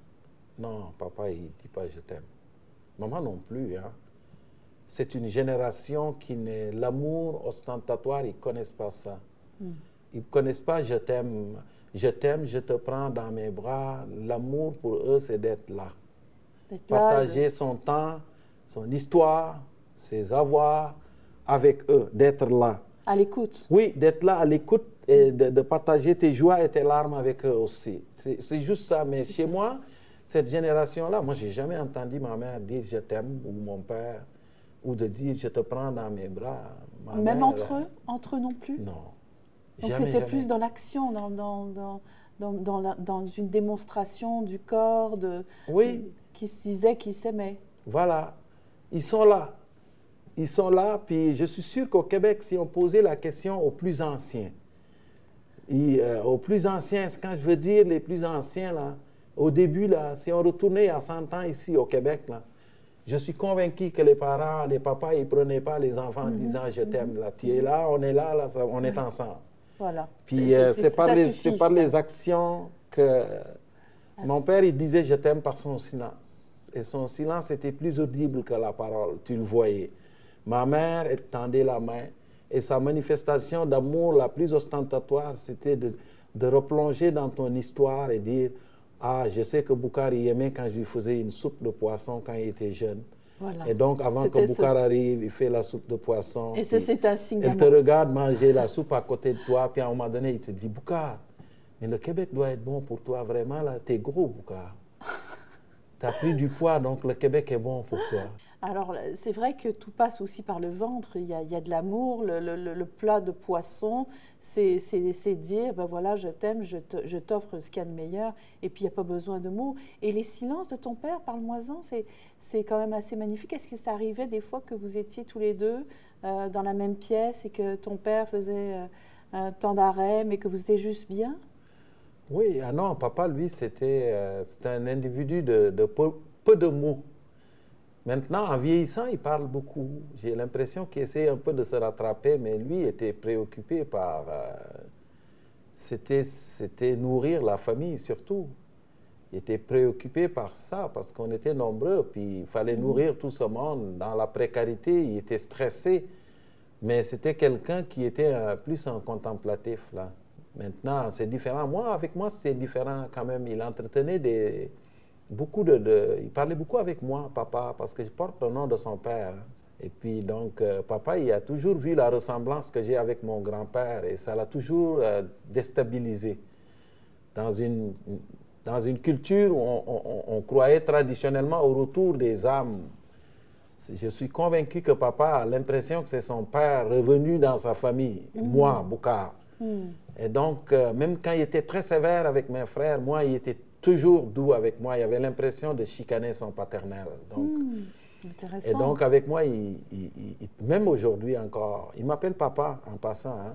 Non, papa, il ne dit pas je t'aime. Maman non plus. Hein. C'est une génération qui n'est... L'amour ostentatoire, ils ne connaissent pas ça. Hmm. Ils ne connaissent pas je t'aime. Je t'aime, je te prends dans mes bras. L'amour pour eux, c'est d'être là. Partager son temps, son histoire, ses avoirs avec eux, d'être là. À l'écoute. Oui, d'être là à l'écoute et de, partager tes joies et tes larmes avec eux aussi. C'est juste ça. Mais chez moi, cette génération-là, moi, j'ai jamais entendu ma mère dire je t'aime ou mon père ou de dire je te prends dans mes bras. Même entre eux Entre eux non plus? Non. Donc c'était plus dans l'action, dans, dans, dans, dans, dans une démonstration du corps, de, oui. qui se disait qu'ils s'aimaient. Voilà. Ils sont là. Ils sont là, puis je suis sûr qu'au Québec, si on posait la question aux plus anciens, euh, aux plus anciens, quand je veux dire les plus anciens, là, au début, là, si on retournait à 100 ans ici au Québec, là, je suis convaincu que les parents, les papas, ils ne prenaient pas les enfants en mhm. disant je t'aime. Là, tu es là, on est là, là on est ensemble. Voilà. Puis c'est euh, par, les, par les actions que. Mon père, il disait je t'aime par son silence. Et son silence était plus audible que la parole, tu le voyais. Ma mère, elle tendait la main. Et sa manifestation d'amour la plus ostentatoire, c'était de, de, replonger dans ton histoire et dire Ah, je sais que Boukari aimait quand je lui faisais une soupe de poisson quand il était jeune. Et donc, avant que Boukar arrive, il fait la soupe de poisson. Et ça, c'est un signe Il te regarde manger la soupe à côté de toi, puis à un moment donné, il te dit Boukar, mais le Québec doit être bon pour toi, vraiment, là, t'es gros, Boukar. tu as pris du poids, donc le Québec est bon pour toi. Alors, c'est vrai que tout passe aussi par le ventre. Il y a, de l'amour, le, plat de poisson, c'est dire, ben voilà, je t'aime, je t'offre ce qu'il y a de meilleur, et puis il n'y a pas besoin de mots. Et les silences de ton père, parle-moi-en, c'est quand même assez magnifique. Est-ce que ça arrivait des fois que vous étiez tous les deux euh, dans la même pièce et que ton père faisait euh, un temps d'arrêt, mais que vous étiez juste bien? Oui, ah non, papa, lui, c'était euh, un individu de, de peu de mots. Maintenant, en vieillissant, il parle beaucoup. J'ai l'impression qu'il essaie un peu de se rattraper, mais lui était préoccupé par... Euh, c'était nourrir la famille surtout. Il était préoccupé par ça parce qu'on était nombreux, puis il fallait mhm. nourrir tout ce monde. Dans la précarité, il était stressé, mais c'était quelqu'un qui était euh, plus un contemplatif. Là. Maintenant, c'est différent. Moi, avec moi, c'était différent quand même. Il entretenait des beaucoup de, Il parlait beaucoup avec moi, papa, parce que je porte le nom de son père. Et puis, donc, euh, papa, il a toujours vu la ressemblance que j'ai avec mon grand-père et ça l'a toujours euh, déstabilisé. Dans une, dans une culture où on, croyait traditionnellement au retour des âmes. Je suis convaincu que papa a l'impression que c'est son père revenu dans sa famille, mm. moi, Boukar. Mm. Et donc, euh, même quand il était très sévère avec mes frères, moi, il était toujours doux avec moi. Il avait l'impression de chicaner son paternel. Donc, hmm, et donc, avec moi, il, même aujourd'hui encore, il m'appelle papa en passant. Hein.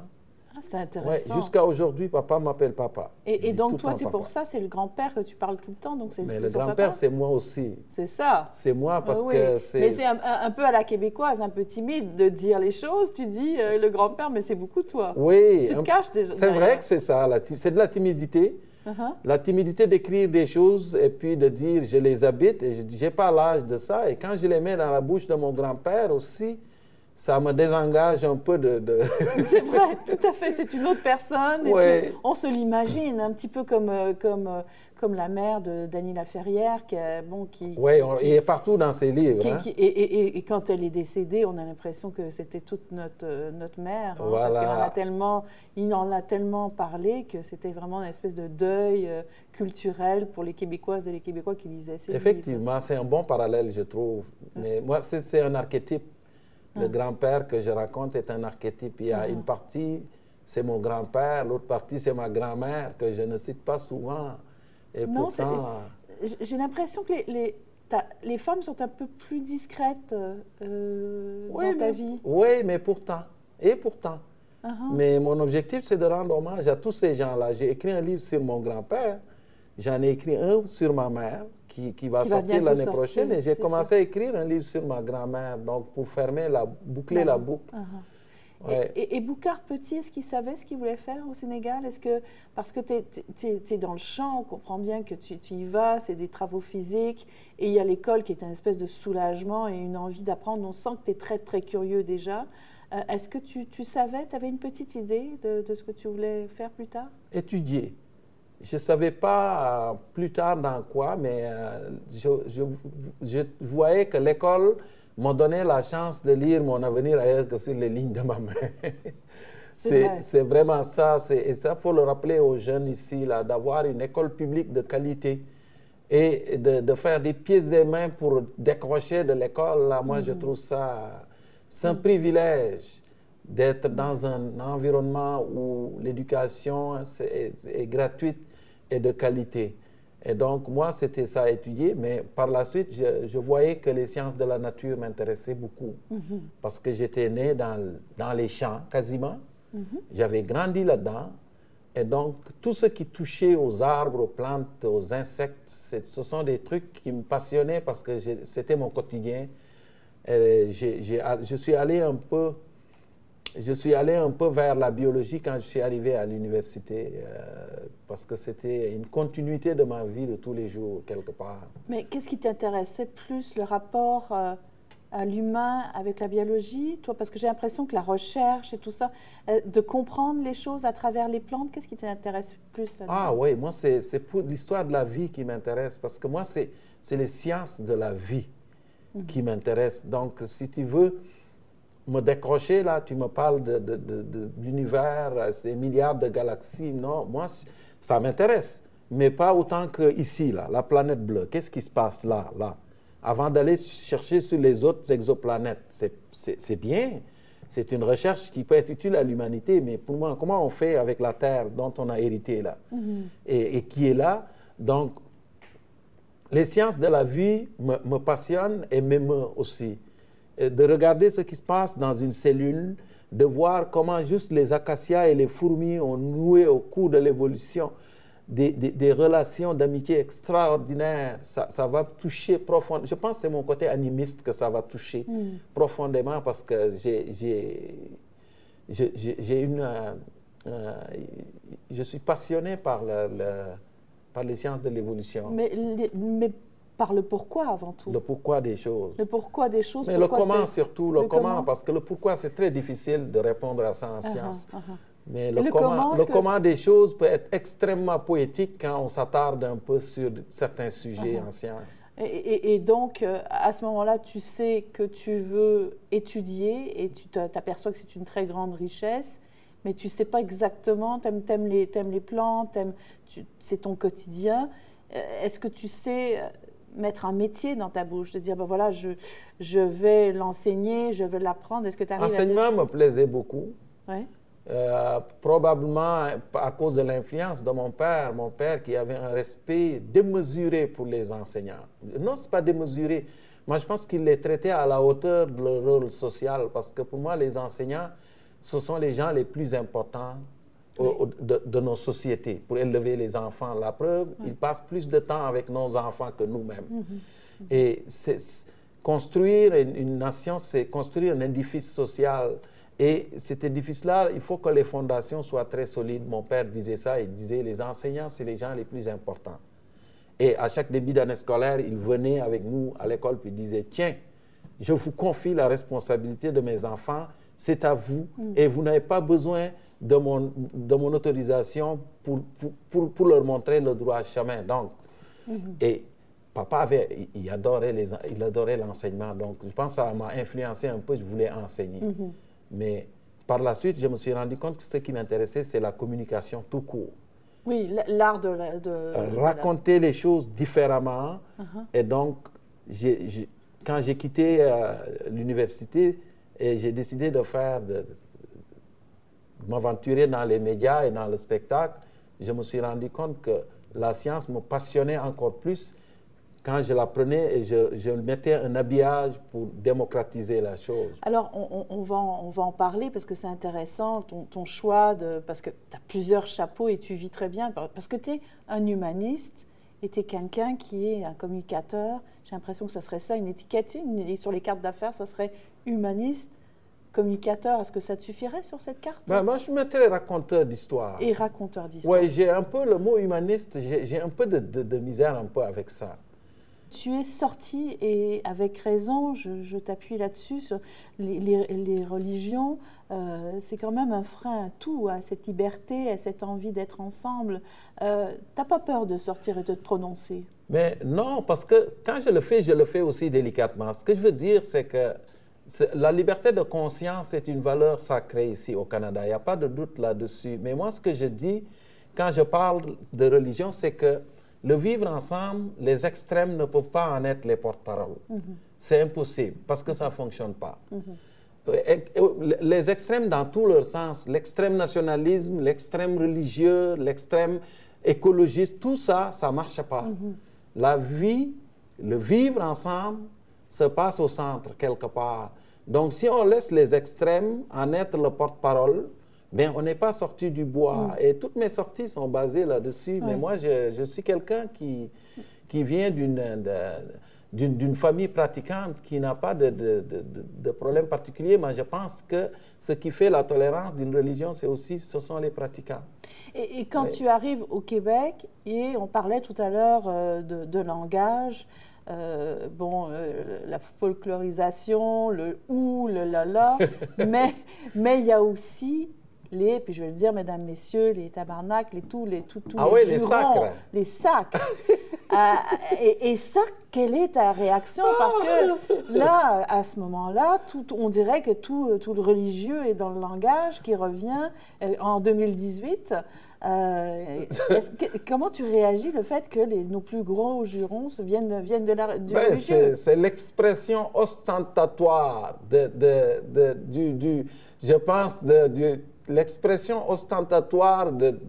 Ah, c'est intéressant. Jusqu'à aujourd'hui, papa m'appelle papa. Et, donc, toi, c'est pour ça, c'est le grand-père que tu parles tout le temps. Donc Mais le grand-père, c'est moi aussi. C'est ça. C'est moi parce ah que c'est. Mais c'est un, peu à la québécoise, un peu timide de dire les choses. Tu dis euh, le grand-père, mais c'est beaucoup toi. Oui. Tu te caches déjà. C'est vrai que c'est ça. C'est de la timidité. Uh-huh. La timidité d'écrire des choses et puis de dire je les habite et je n'ai pas l'âge de ça. Et quand je les mets dans la bouche de mon grand-père aussi, ça me désengage un peu de... c'est vrai, tout à fait, c'est une autre personne. Et on se l'imagine un petit peu comme, euh, comme, euh, comme la mère de Dany Laferrière, qui, bon, qui... Oui, il est partout dans ses livres. Hein. et, et, quand elle est décédée, on a l'impression que c'était toute notre, euh, notre mère, hein, parce qu'il en a tellement, il en a tellement parlé que c'était vraiment une espèce de deuil culturel pour les Québécoises et les Québécois qui lisaient ses Effectivement, c'est un bon parallèle, je trouve. Mais moi, c'est un archétype le grand-père que je raconte est un archétype. Il y a une partie, c'est mon grand-père, l'autre partie, c'est ma grand-mère, que je ne cite pas souvent. Et pourtant... J'ai l'impression que les, les, femmes sont un peu plus discrètes euh, dans ta vie. Oui, mais pourtant. Et pourtant. Uh-huh. Mais mon objectif, c'est de rendre hommage à tous ces gens-là. J'ai écrit un livre sur mon grand-père. J'en ai écrit un sur ma mère qui, va sortir l'année prochaine. Et j'ai commencé à écrire un livre sur ma grand-mère, donc pour fermer la, boucler la boucle. Uh-huh. Et, et, Boucard Petit, est-ce qu'il savait ce qu'il voulait faire au Sénégal? Est-ce que parce que tu es, dans le champ, on comprend bien que tu, y vas, c'est des travaux physiques, et il y a l'école qui est un espèce de soulagement et une envie d'apprendre. On sent que tu es très très curieux déjà. Euh, est-ce que tu, savais, tu avais une petite idée de, de, ce que tu voulais faire plus tard? Étudier. Je ne savais pas euh, plus tard dans quoi, mais euh, je, je, voyais que l'école m'a donné la chance de lire mon avenir ailleurs que sur les lignes de ma main. c'est vraiment ça. Et ça, il faut le rappeler aux jeunes ici, d'avoir une école publique de qualité et de, de, faire des pieds et des mains pour décrocher de l'école. Là, moi, je mm-hmm. trouve ça, c'est un privilège d'être dans un environnement où l'éducation est gratuite et de qualité. Et donc, moi, c'était ça à étudier, mais par la suite, je, voyais que les sciences de la nature m'intéressaient beaucoup, mhm. parce que j'étais né dans, dans, les champs quasiment, mhm. j'avais grandi là-dedans, et donc tout ce qui touchait aux arbres, aux plantes, aux insectes, ce sont des trucs qui me passionnaient parce que c'était mon quotidien. Et je suis allé un peu je suis allé un peu vers la biologie quand je suis arrivé à l'université, euh, parce que c'était une continuité de ma vie de tous les jours, quelque part. Mais qu'est-ce qui t'intéressait plus, le rapport euh, à l'humain avec la biologie Toi, parce que j'ai l'impression que la recherche et tout ça, euh, de comprendre les choses à travers les plantes, qu'est-ce qui t'intéresse plus Ah oui, moi, c'est l'histoire de la vie qui m'intéresse, parce que moi, c'est les sciences de la vie mhm. qui m'intéressent. Donc, si tu veux me décrocher, là, tu me parles de, de, de, l'univers, ces milliards de galaxies. Non, moi, ça m'intéresse, mais pas autant qu'ici, là, la planète bleue. Qu'est-ce qui se passe là, là? Avant d'aller chercher sur les autres exoplanètes, c'est bien. C'est une recherche qui peut être utile à l'humanité, mais pour moi, comment on fait avec la Terre dont on a hérité là? Mm-hmm. et, et, qui est là? Donc, les sciences de la vie me, me passionnent et m'émeuvent aussi de regarder ce qui se passe dans une cellule, de voir comment juste les acacias et les fourmis ont noué au cours de l'évolution des, des, relations d'amitié extraordinaires. Ça, ça, va toucher profondément. Je pense que c'est mon côté animiste que ça va toucher hmm. profondément parce que j'ai une... Euh, euh, je suis passionné par, le, par les sciences de l'évolution. Mais, mais par le pourquoi avant tout. Le pourquoi des choses. Le pourquoi des choses. Mais le comment surtout, le, comment, parce que le pourquoi, c'est très difficile de répondre à ça en uh-huh, science. Uh-huh. Mais le, comment, le comment des choses peut être extrêmement poétique quand on s'attarde un peu sur certains sujets uh-huh. en science. Et, donc, euh, à ce moment-là, tu sais que tu veux étudier et tu t'aperçois que c'est une très grande richesse, mais tu ne sais pas exactement, tu aimes, les, aimes les plantes, c'est ton quotidien. Euh, est-ce que tu sais mettre un métier dans ta bouche, de dire, ben voilà, je, je vais l'enseigner, je vais l'apprendre. Est-ce que tu arrives L'enseignement à me plaisait beaucoup. Ouais. Euh, probablement à cause de l'influence de mon père, mon père qui avait un respect démesuré pour les enseignants. Non, ce n'est pas démesuré. Moi, je pense qu'il les traitait à la hauteur de leur rôle social, parce que pour moi, les enseignants, ce sont les gens les plus importants de, nos sociétés pour élever les enfants. La preuve, ils passent plus de temps avec nos enfants que nous-mêmes. Mm-hmm. Mm-hmm. Et construire une, nation, c'est construire un édifice social. Et cet édifice-là, il faut que les fondations soient très solides. Mon père disait ça, il disait les enseignants, c'est les gens les plus importants. Et à chaque début d'année scolaire, il venait avec nous à l'école puis il disait, tiens, je vous confie la responsabilité de mes enfants, c'est à vous, mm. et vous n'avez pas besoin de mon, de mon autorisation pour, pour, pour, leur montrer le droit chemin. Donc, mm-hmm. et papa avait, il adorait, les, il adorait l'enseignement, donc je pense que ça m'a influencé un peu, je voulais enseigner. Mm-hmm. Mais par la suite, je me suis rendu compte que ce qui m'intéressait, c'est la communication tout court. Oui, l'art de, de, Raconter les choses différemment. Uh-huh. Et donc, quand j'ai quitté euh, l'université, j'ai décidé de faire, de, m'aventurer dans les médias et dans le spectacle, je me suis rendu compte que la science me passionnait encore plus quand je la prenais et je, je, mettais un habillage pour démocratiser la chose. Alors, on, va, en, on va en parler parce que c'est intéressant, ton, ton, choix, de, parce que tu as plusieurs chapeaux et tu vis très bien, parce que tu es un humaniste et tu es quelqu'un qui est un communicateur. J'ai l'impression que ça serait ça, une étiquette, une, sur les cartes d'affaires, ça serait humaniste, communicateur. Est-ce que ça te suffirait sur cette carte ben, Moi, je mettrais raconteur d'histoire. Et raconteur d'histoire. Oui, j'ai un peu le mot humaniste, j'ai un peu de, de, de misère un peu avec ça tu es sorti, et avec raison, je, t'appuie là-dessus, sur les, religions, euh, c'est quand même un frein à tout, à cette liberté, à cette envie d'être ensemble. Euh, T'as pas peur de sortir et de te prononcer? Mais non, parce que quand je le fais, je le fais aussi délicatement. Ce que je veux dire, c'est que la liberté de conscience est une valeur sacrée ici au Canada. Il n'y a pas de doute là-dessus. Mais moi, ce que je dis quand je parle de religion, c'est que le vivre ensemble, les extrêmes ne peuvent pas en être les porte-parole. Mhm. C'est impossible parce que ça ne fonctionne pas. Mhm. Les extrêmes dans tous leurs sens, l'extrême nationalisme, l'extrême religieux, l'extrême écologiste, tout ça, ça ne marche pas. Mhm. La vie, le vivre ensemble, se passe au centre quelque part. Donc si on laisse les extrêmes en être le porte-parole, ben, on n'est pas sorti du bois. Mm. Et toutes mes sorties sont basées là-dessus. Mais moi, je, je suis quelqu'un qui, qui vient d'une famille pratiquante qui n'a pas de, de, de, problème particulier, mais je pense que ce qui fait la tolérance d'une religion, c'est aussi, ce sont les pratiquants. Et, quand tu arrives au Québec, et on parlait tout à l'heure euh, de, langage, euh, bon, euh, la folklorisation, le ou, le la la, mais mais il y a aussi les, puis je vais le dire, mesdames, messieurs, les tabernacles, les tout, les tout, ah oui, les sacs. Les sacs. Euh, et, ça, quelle est ta réaction? Parce que là, à ce moment-là, tout, on dirait que tout, tout le religieux est dans le langage qui revient euh, en 2018. Euh, comment tu réagis le fait que les, nos plus gros jurons viennent, viennent de la, du ben, C'est l'expression ostentatoire de, de, du, du, je pense, de, l'expression ostentatoire de,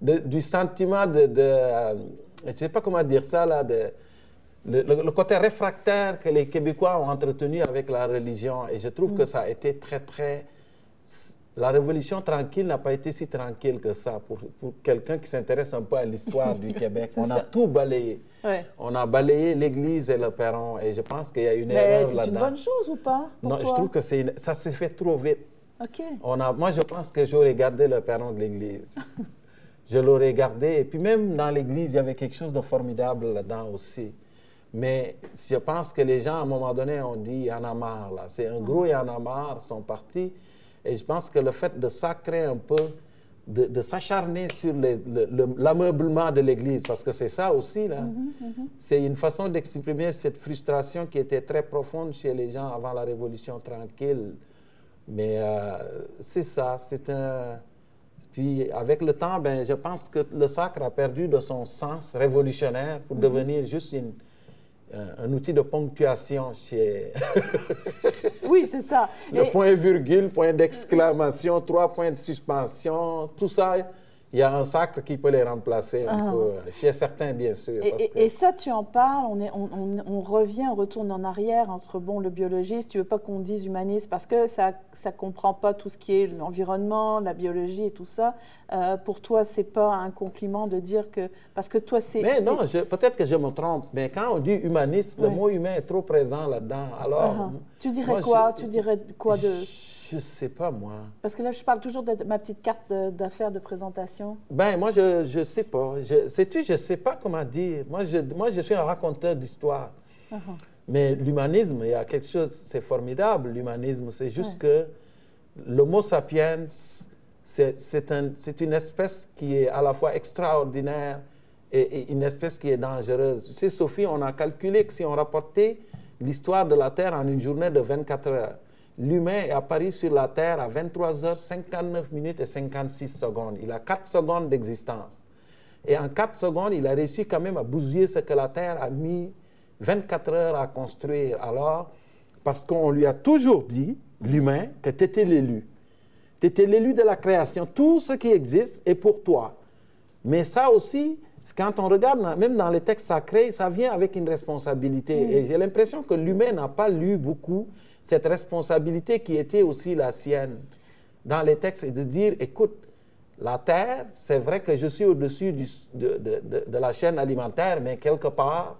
du sentiment de, euh, je ne sais pas comment dire ça, là, de, le, côté réfractaire que les Québécois ont entretenu avec la religion. Et je trouve que mm. ça a été très, très... La révolution tranquille n'a pas été si tranquille que ça pour, pour quelqu'un qui s'intéresse un peu à l'histoire du Québec. On a tout balayé. On a balayé l'Église et le perron. Et je pense qu'il y a une erreur là-dedans. C'est une bonne chose ou pas Non, je trouve que ça s'est fait trop vite. On a, moi, je pense que j'aurais gardé le perron de l'Église. je l'aurais gardé. Et puis même dans l'Église, il y avait quelque chose de formidable là-dedans aussi. Mais je pense que les gens, à un moment donné, ont dit, il y en a marre, là. C'est un gros, il y en a marre, sont partis. Et je pense que le fait de sacrer un peu, de, s'acharner sur l'ameublement de l'Église, parce que c'est ça aussi, là. Mhm, mhm. C'est une façon d'exprimer cette frustration qui était très profonde chez les gens avant la Révolution tranquille. Mais euh, c'est ça, c'est un... Puis avec le temps, ben, je pense que le sacre a perdu de son sens révolutionnaire pour mhm. devenir juste une, un outil de ponctuation chez... oui, c'est ça. Le point virgule, point d'exclamation, trois points de suspension, tout ça il y a un sacre qui peut les remplacer un ah. peu, chez certains bien sûr. Et, ça, tu en parles, on, est, on, revient, on retourne en arrière entre bon, le biologiste, tu veux pas qu'on dise humaniste parce que ça ne comprend pas tout ce qui est l'environnement, la biologie et tout ça. Euh, pour toi, c'est pas un compliment de dire que... Parce que toi, c'est... Mais non, peut-être que je me trompe, mais quand on dit humaniste, le mot humain est trop présent là-dedans. Alors... Uh-huh. Tu dirais quoi? Tu dirais quoi de... Je sais pas, moi. Parce que là, je parle toujours de ma petite carte d'affaires de, présentation. Ben, moi, je ne sais pas. Sais-tu, je ne sais pas comment dire. Moi je, moi, je suis un raconteur d'histoire. Uh-huh. Mais l'humanisme, il y a quelque chose, c'est formidable, l'humanisme. C'est juste que l'homo sapiens, c'est un, une espèce qui est à la fois extraordinaire et, une espèce qui est dangereuse. Tu sais, Sophie, on a calculé que si on rapportait l'histoire de la Terre en une journée de 24 heures, l'humain est apparu sur la Terre à 23 heures 59 minutes et 56 secondes. Il a 4 secondes d'existence. Et en 4 secondes, il a réussi quand même à bousiller ce que la Terre a mis 24 heures à construire. Alors, parce qu'on lui a toujours dit, l'humain, que tu étais l'élu. Tu étais l'élu de la création. Tout ce qui existe est pour toi. Mais ça aussi, quand on regarde, même dans les textes sacrés, ça vient avec une responsabilité. Mm. Et j'ai l'impression que l'humain n'a pas lu beaucoup cette responsabilité qui était aussi la sienne dans les textes et de dire, écoute, la terre, c'est vrai que je suis au-dessus de, la chaîne alimentaire, mais quelque part,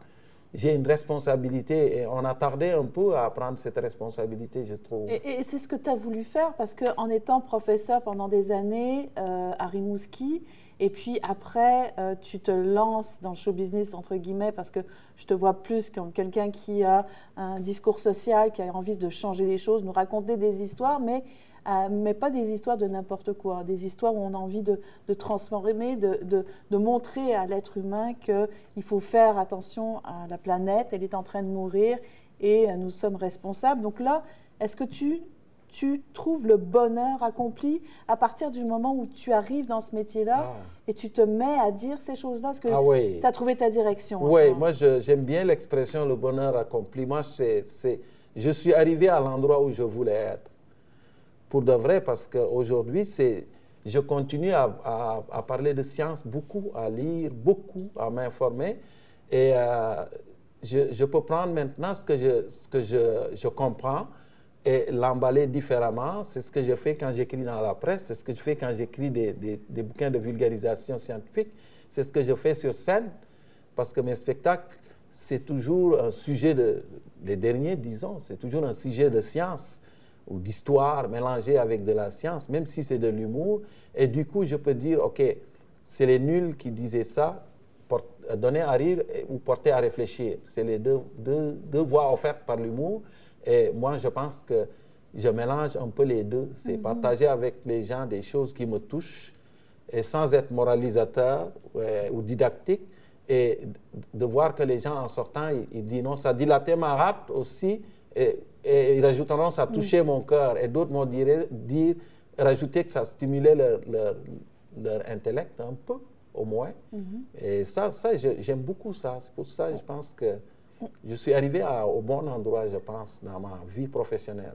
j'ai une responsabilité et on a tardé un peu à prendre cette responsabilité, je trouve. Et, c'est ce que tu as voulu faire parce qu'en étant professeur pendant des années euh, à Rimouski, et puis après, euh, tu te lances dans le show business, entre guillemets, parce que je te vois plus comme quelqu'un qui a un discours social, qui a envie de changer les choses, nous raconter des histoires, mais, euh, mais pas des histoires de n'importe quoi, des histoires où on a envie de, de transformer, de, de, montrer à l'être humain qu'il faut faire attention à la planète, elle est en train de mourir et euh, nous sommes responsables. Donc là, est-ce que tu tu trouves le bonheur accompli à partir du moment où tu arrives dans ce métier-là ah. et tu te mets à dire ces choses-là Parce que ah tu as trouvé ta direction. Oui, moi j'aime bien l'expression le bonheur accompli. Moi, c'est, je suis arrivé à l'endroit où je voulais être. Pour de vrai, parce qu'aujourd'hui, je continue à, à, parler de science beaucoup, à lire beaucoup, à m'informer. Et euh, je, je, peux prendre maintenant ce que je, ce que je, je comprends et l'emballer différemment. C'est ce que je fais quand j'écris dans la presse, c'est ce que je fais quand j'écris des, des, bouquins de vulgarisation scientifique, c'est ce que je fais sur scène, parce que mes spectacles, c'est toujours un sujet de, les derniers, disons, c'est toujours un sujet de science ou d'histoire mélangé avec de la science, même si c'est de l'humour. Et du coup, je peux dire, OK, c'est les nuls qui disaient ça, donner à rire ou porter à réfléchir. C'est les deux, deux, deux voies offertes par l'humour. Et moi, je pense que je mélange un peu les deux. C'est mhm. partager avec les gens des choses qui me touchent et sans être moralisateur ou didactique. Et de voir que les gens, en sortant, ils, disent non, ça dilatait ma rate aussi. Et, ils rajouteront, ça touchait mon cœur. Et d'autres vont dire, dire, rajouter que ça stimulait leur, leur, intellect un peu, au moins. Mhm. Et ça, ça j'aime beaucoup ça. C'est pour ça que je pense que je suis arrivé au bon endroit, je pense, dans ma vie professionnelle.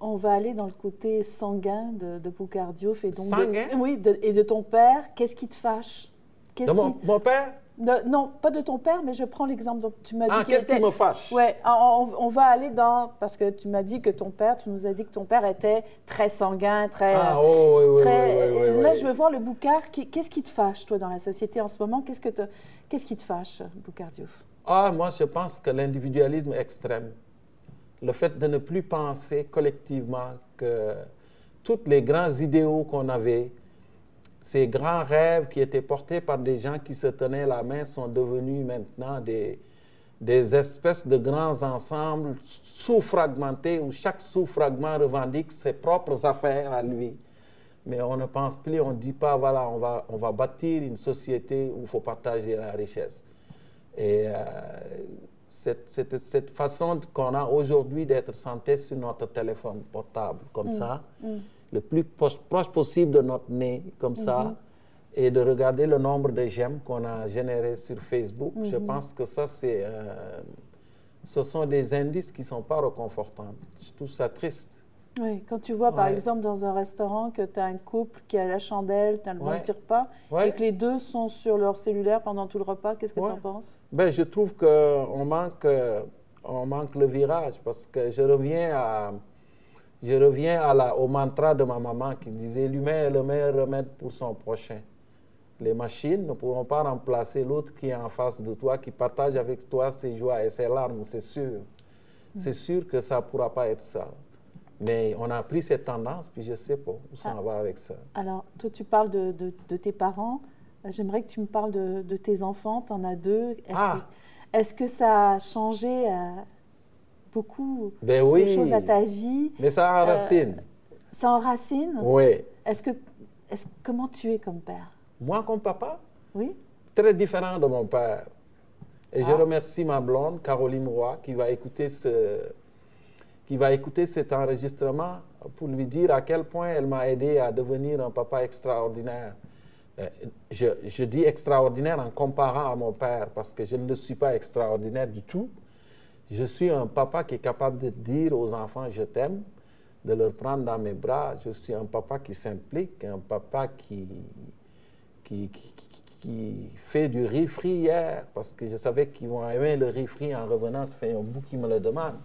On va aller dans le côté sanguin de, de Poucardiouf et donc sanguin? oui, et de ton père. Qu'est-ce qui te fâche? De mon, mon, père? Non, pas de ton père, mais je prends l'exemple dont tu m'as dit. Ah, qu'est-ce qui me fâche? Oui, on, va aller dans parce que tu m'as dit que ton père, tu nous as dit que ton père était très sanguin, très. Ah oh, oui, oui, très, oui, Là, je veux voir le Boucard. Qu'est-ce qui te fâche, toi, dans la société en ce moment? Qu'est-ce que qu'est-ce qui te fâche, Boucardiouf ah, moi, je pense que l'individualisme extrême, le fait de ne plus penser collectivement que tous les grands idéaux qu'on avait, ces grands rêves qui étaient portés par des gens qui se tenaient la main sont devenus maintenant des, des espèces de grands ensembles sous-fragmentés où chaque sous-fragment revendique ses propres affaires à lui. Mais on ne pense plus, on ne dit pas, voilà, on va, on va bâtir une société où il faut partager la richesse. Et euh, cette, cette, façon qu'on a aujourd'hui d'être santé sur notre téléphone portable, comme mm. ça, mm. le plus proche, possible de notre nez, comme ça, mm-hmm. et de regarder le nombre de j'aime qu'on a généré sur Facebook, je mm-hmm. pense que ça, c'est, euh, ce sont des indices qui ne sont pas reconfortants. Je trouve ça triste. Oui, quand tu vois par exemple dans un restaurant que tu as un couple qui a la chandelle, tu as le bon petit repas, et que les deux sont sur leur cellulaire pendant tout le repas, qu'est-ce que tu en penses? Ben, Je trouve qu'on manque, on manque le virage parce que je reviens, à, je reviens à la, au mantra de ma maman qui disait L'humain est le meilleur remède pour son prochain. Les machines ne pourront pas remplacer l'autre qui est en face de toi, qui partage avec toi ses joies et ses larmes, c'est sûr. Mm. C'est sûr que ça ne pourra pas être ça. Mais on a pris cette tendance, puis je ne sais pas où ça ah. va avec ça. Alors, toi, tu parles de, de, tes parents. Euh, j'aimerais que tu me parles de, de tes enfants. Tu en as deux. Est-ce, ah. que, est-ce que, ça a changé euh, beaucoup ben de choses à ta vie? Mais ça enracine. Euh, ça enracine? Oui. Est-ce que, est comment tu es comme père? Moi, comme papa? Oui. Très différent de mon père. Et je ah. remercie ma blonde, Caroline Roy, qui va écouter ce, qui va écouter cet enregistrement pour lui dire à quel point elle m'a aidé à devenir un papa extraordinaire. Euh, je, dis extraordinaire en comparant à mon père parce que je ne suis pas extraordinaire du tout. Je suis un papa qui est capable de dire aux enfants je t'aime, de leur prendre dans mes bras. Je suis un papa qui s'implique, un papa qui, qui, qui, fait du riz frit hier parce que je savais qu'ils vont aimer le riz frit en revenant. Ça fait un bout qu'ils me le demandent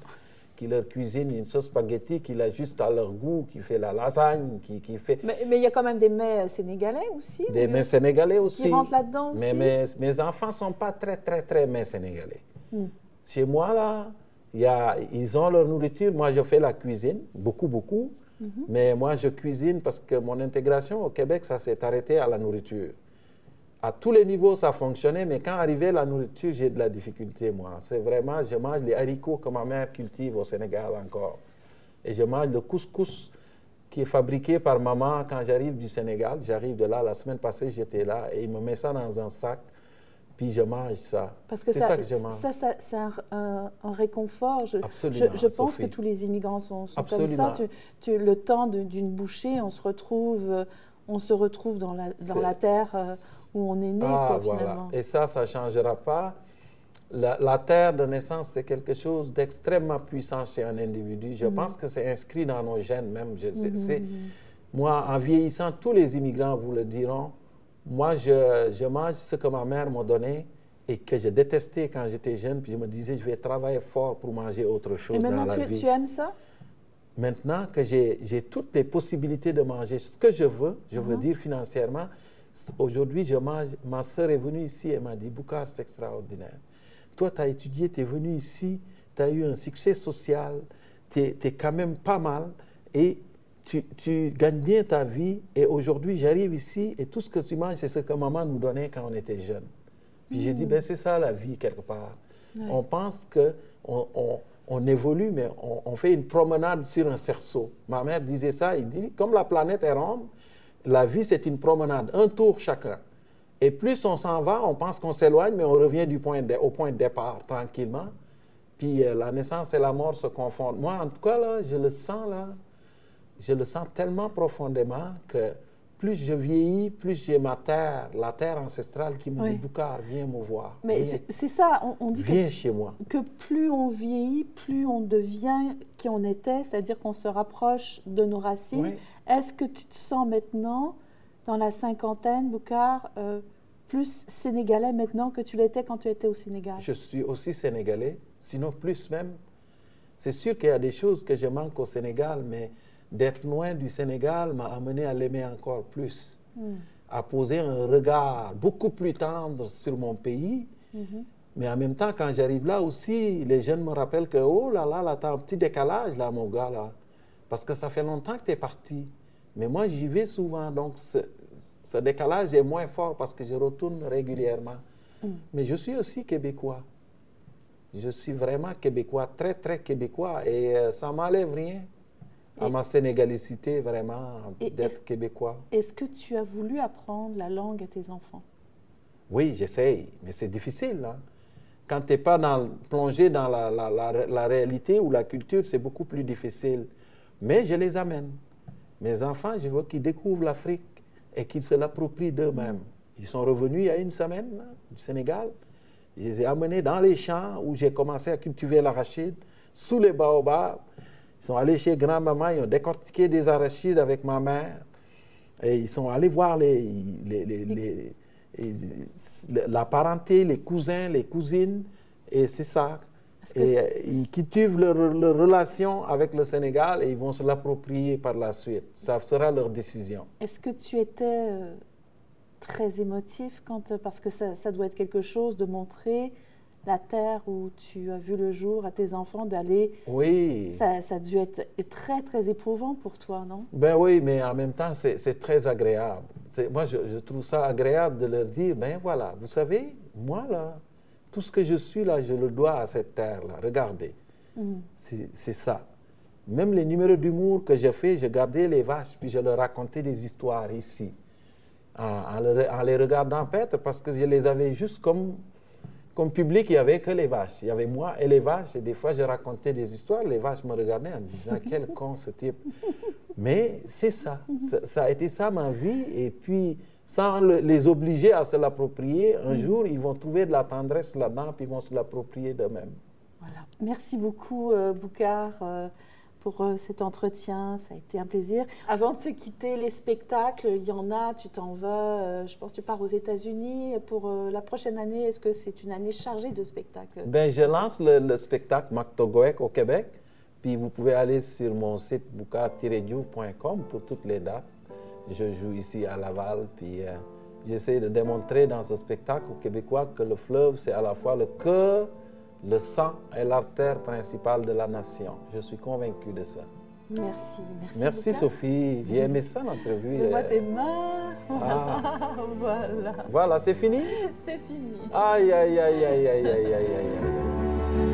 qui leur cuisine une sauce spaghetti qui l'ajuste à leur goût, qui fait la lasagne, qui, qui fait... Mais, il y a quand même des mets sénégalais aussi. Des mets sénégalais aussi. Qui rentrent là-dedans aussi? Mais mes, mes enfants ne sont pas très, très, très mets sénégalais. Hmm. Chez moi, là, y a, ils ont leur nourriture. Moi, je fais la cuisine, beaucoup, beaucoup. Mhm. Mais moi, je cuisine parce que mon intégration au Québec, ça s'est arrêté à la nourriture à tous les niveaux, ça fonctionnait, mais quand arrivait la nourriture, j'ai de la difficulté, moi. C'est vraiment, je mange les haricots que ma mère cultive au Sénégal encore. Et je mange le couscous qui est fabriqué par maman quand j'arrive du Sénégal. J'arrive de là, la semaine passée, j'étais là, et il me met ça dans un sac, puis je mange ça. Parce que c'est ça, que je mange. Ça, c'est un, réconfort. Je, Absolument, je, pense que tous les immigrants sont, comme ça. Tu, le temps d'une bouchée, on se retrouve on se retrouve dans la, dans la terre euh, où on est né, ah, finalement. Et ça, ça ne changera pas. La, terre de naissance, c'est quelque chose d'extrêmement puissant chez un individu. Je mm. pense que c'est inscrit dans nos gènes même. Je, mm-hmm. Moi, en vieillissant, tous les immigrants vous le diront. Moi, je, je mange ce que ma mère m'a donné et que je détestais quand j'étais jeune. Puis je me disais, je vais travailler fort pour manger autre chose dans la tu, vie. tu aimes ça? Maintenant que j'ai toutes les possibilités de manger ce que je veux, je veux uh-huh. dire financièrement, aujourd'hui, je mange. Ma soeur est venue ici et m'a dit Boucar, c'est extraordinaire. Toi, tu as étudié, tu es venu ici, tu as eu un succès social, tu es, quand même pas mal et tu, tu gagnes bien ta vie. Et aujourd'hui, j'arrive ici et tout ce que tu manges, c'est ce que maman nous donnait quand on était jeune. Puis j'ai dit, hmm. ben c'est ça la vie quelque part. On pense que on, on évolue, mais on, fait une promenade sur un cerceau. Ma mère disait ça, il dit, comme la planète est ronde, la vie c'est une promenade, un tour chacun. Et plus on s'en va, on pense qu'on s'éloigne, mais on revient du point au point de départ tranquillement. Puis euh, la naissance et la mort se confondent. Moi, en tout cas, là, je le sens là, je le sens tellement profondément que plus je vieillis, plus j'ai ma terre, la terre ancestrale qui me dit Boucar, viens me voir. Mais c'est ça, on, dit viens chez moi. que plus on vieillit, plus on devient qui on était, c'est-à-dire qu'on se rapproche de nos racines. Est-ce que tu te sens maintenant, dans la cinquantaine, Boucar, euh, plus sénégalais maintenant que tu l'étais quand tu étais au Sénégal? Je suis aussi sénégalais, sinon plus même. C'est sûr qu'il y a des choses que je manque au Sénégal, mais d'être loin du Sénégal m'a amené à l'aimer encore plus, hmm. à poser un regard beaucoup plus tendre sur mon pays. Mm-hmm. Mais en même temps, quand j'arrive là aussi, les jeunes me rappellent que, oh là là, là, t'as un petit décalage là, mon gars, là. Parce que ça fait longtemps que tu es parti. Mais moi, j'y vais souvent, donc ce, décalage est moins fort parce que je retourne régulièrement. Hmm. Mais je suis aussi québécois. Je suis vraiment québécois, très, très québécois. Et euh, ça m'enlève rien à ma sénégalicité vraiment d'être québécois. Est-ce que tu as voulu apprendre la langue à tes enfants? Oui, j'essaye, mais c'est difficile. Hein. Quand tu n'es pas dans, plongé dans la, la, la, réalité ou la culture, c'est beaucoup plus difficile. Mais je les amène. Mes enfants, je veux qu'ils découvrent l'Afrique et qu'ils se l'approprient d'eux-mêmes. Ils sont revenus il y a une semaine du Sénégal. Je les ai amenés dans les champs où j'ai commencé à cultiver l'arachide, sous les baobabs. Ils sont allés chez grand-maman, ils ont décortiqué des arachides avec ma mère. Et ils sont allés voir les, les, la parenté, les cousins, les cousines. Et c'est ça. Et euh, ils cultivent leur, relation avec le Sénégal et ils vont se l'approprier par la suite. Ça sera leur décision. Est-ce que tu étais euh, très émotif quand, parce que ça, ça, doit être quelque chose de montrer la terre où tu as vu le jour à tes enfants d'aller. Oui. Ça, ça, a dû être très, très éprouvant pour toi, non? Ben oui, mais en même temps, c'est très agréable. Moi, je, je, trouve ça agréable de leur dire, ben voilà, vous savez, moi, là, tout ce que je suis, là, je le dois à cette terre-là. Regardez. Mm. C'est ça. Même les numéros d'humour que j'ai fait, je gardais les vaches, puis je leur racontais des histoires ici, en, les regardant paître, parce que je les avais juste comme, comme public, il n'y avait que les vaches. Il y avait moi et les vaches, et des fois je racontais des histoires, les vaches me regardaient en disant quel con ce type. Mais c'est ça. ça, ça, a été ça ma vie, et puis sans les obliger à se l'approprier, un mm. jour ils vont trouver de la tendresse là-dedans, puis ils vont se l'approprier d'eux-mêmes. Voilà. Merci beaucoup, euh, Boucard. Euh, pour euh, cet entretien. Ça a été un plaisir. Avant de se quitter, les spectacles, il y en a, tu t'en vas, euh, je pense que tu pars aux États-Unis pour euh, la prochaine année. Est-ce que c'est une année chargée de spectacles? Ben, je lance le, spectacle Mactogoek au Québec. Puis vous pouvez aller sur mon site boucar-diou.com pour toutes les dates. Je joue ici à Laval, puis j'essaie de démontrer dans ce spectacle aux Québécois que le fleuve, c'est à la fois le cœur le sang est l'artère principale de la nation. Je suis convaincu de ça. Merci, merci. Merci Sophie. J'ai aimé ça l'entrevue. Moi, t'es mains. voilà. Voilà, c'est fini? C'est fini. Aïe, aïe, aïe, aïe, aïe, aïe, aïe, aïe.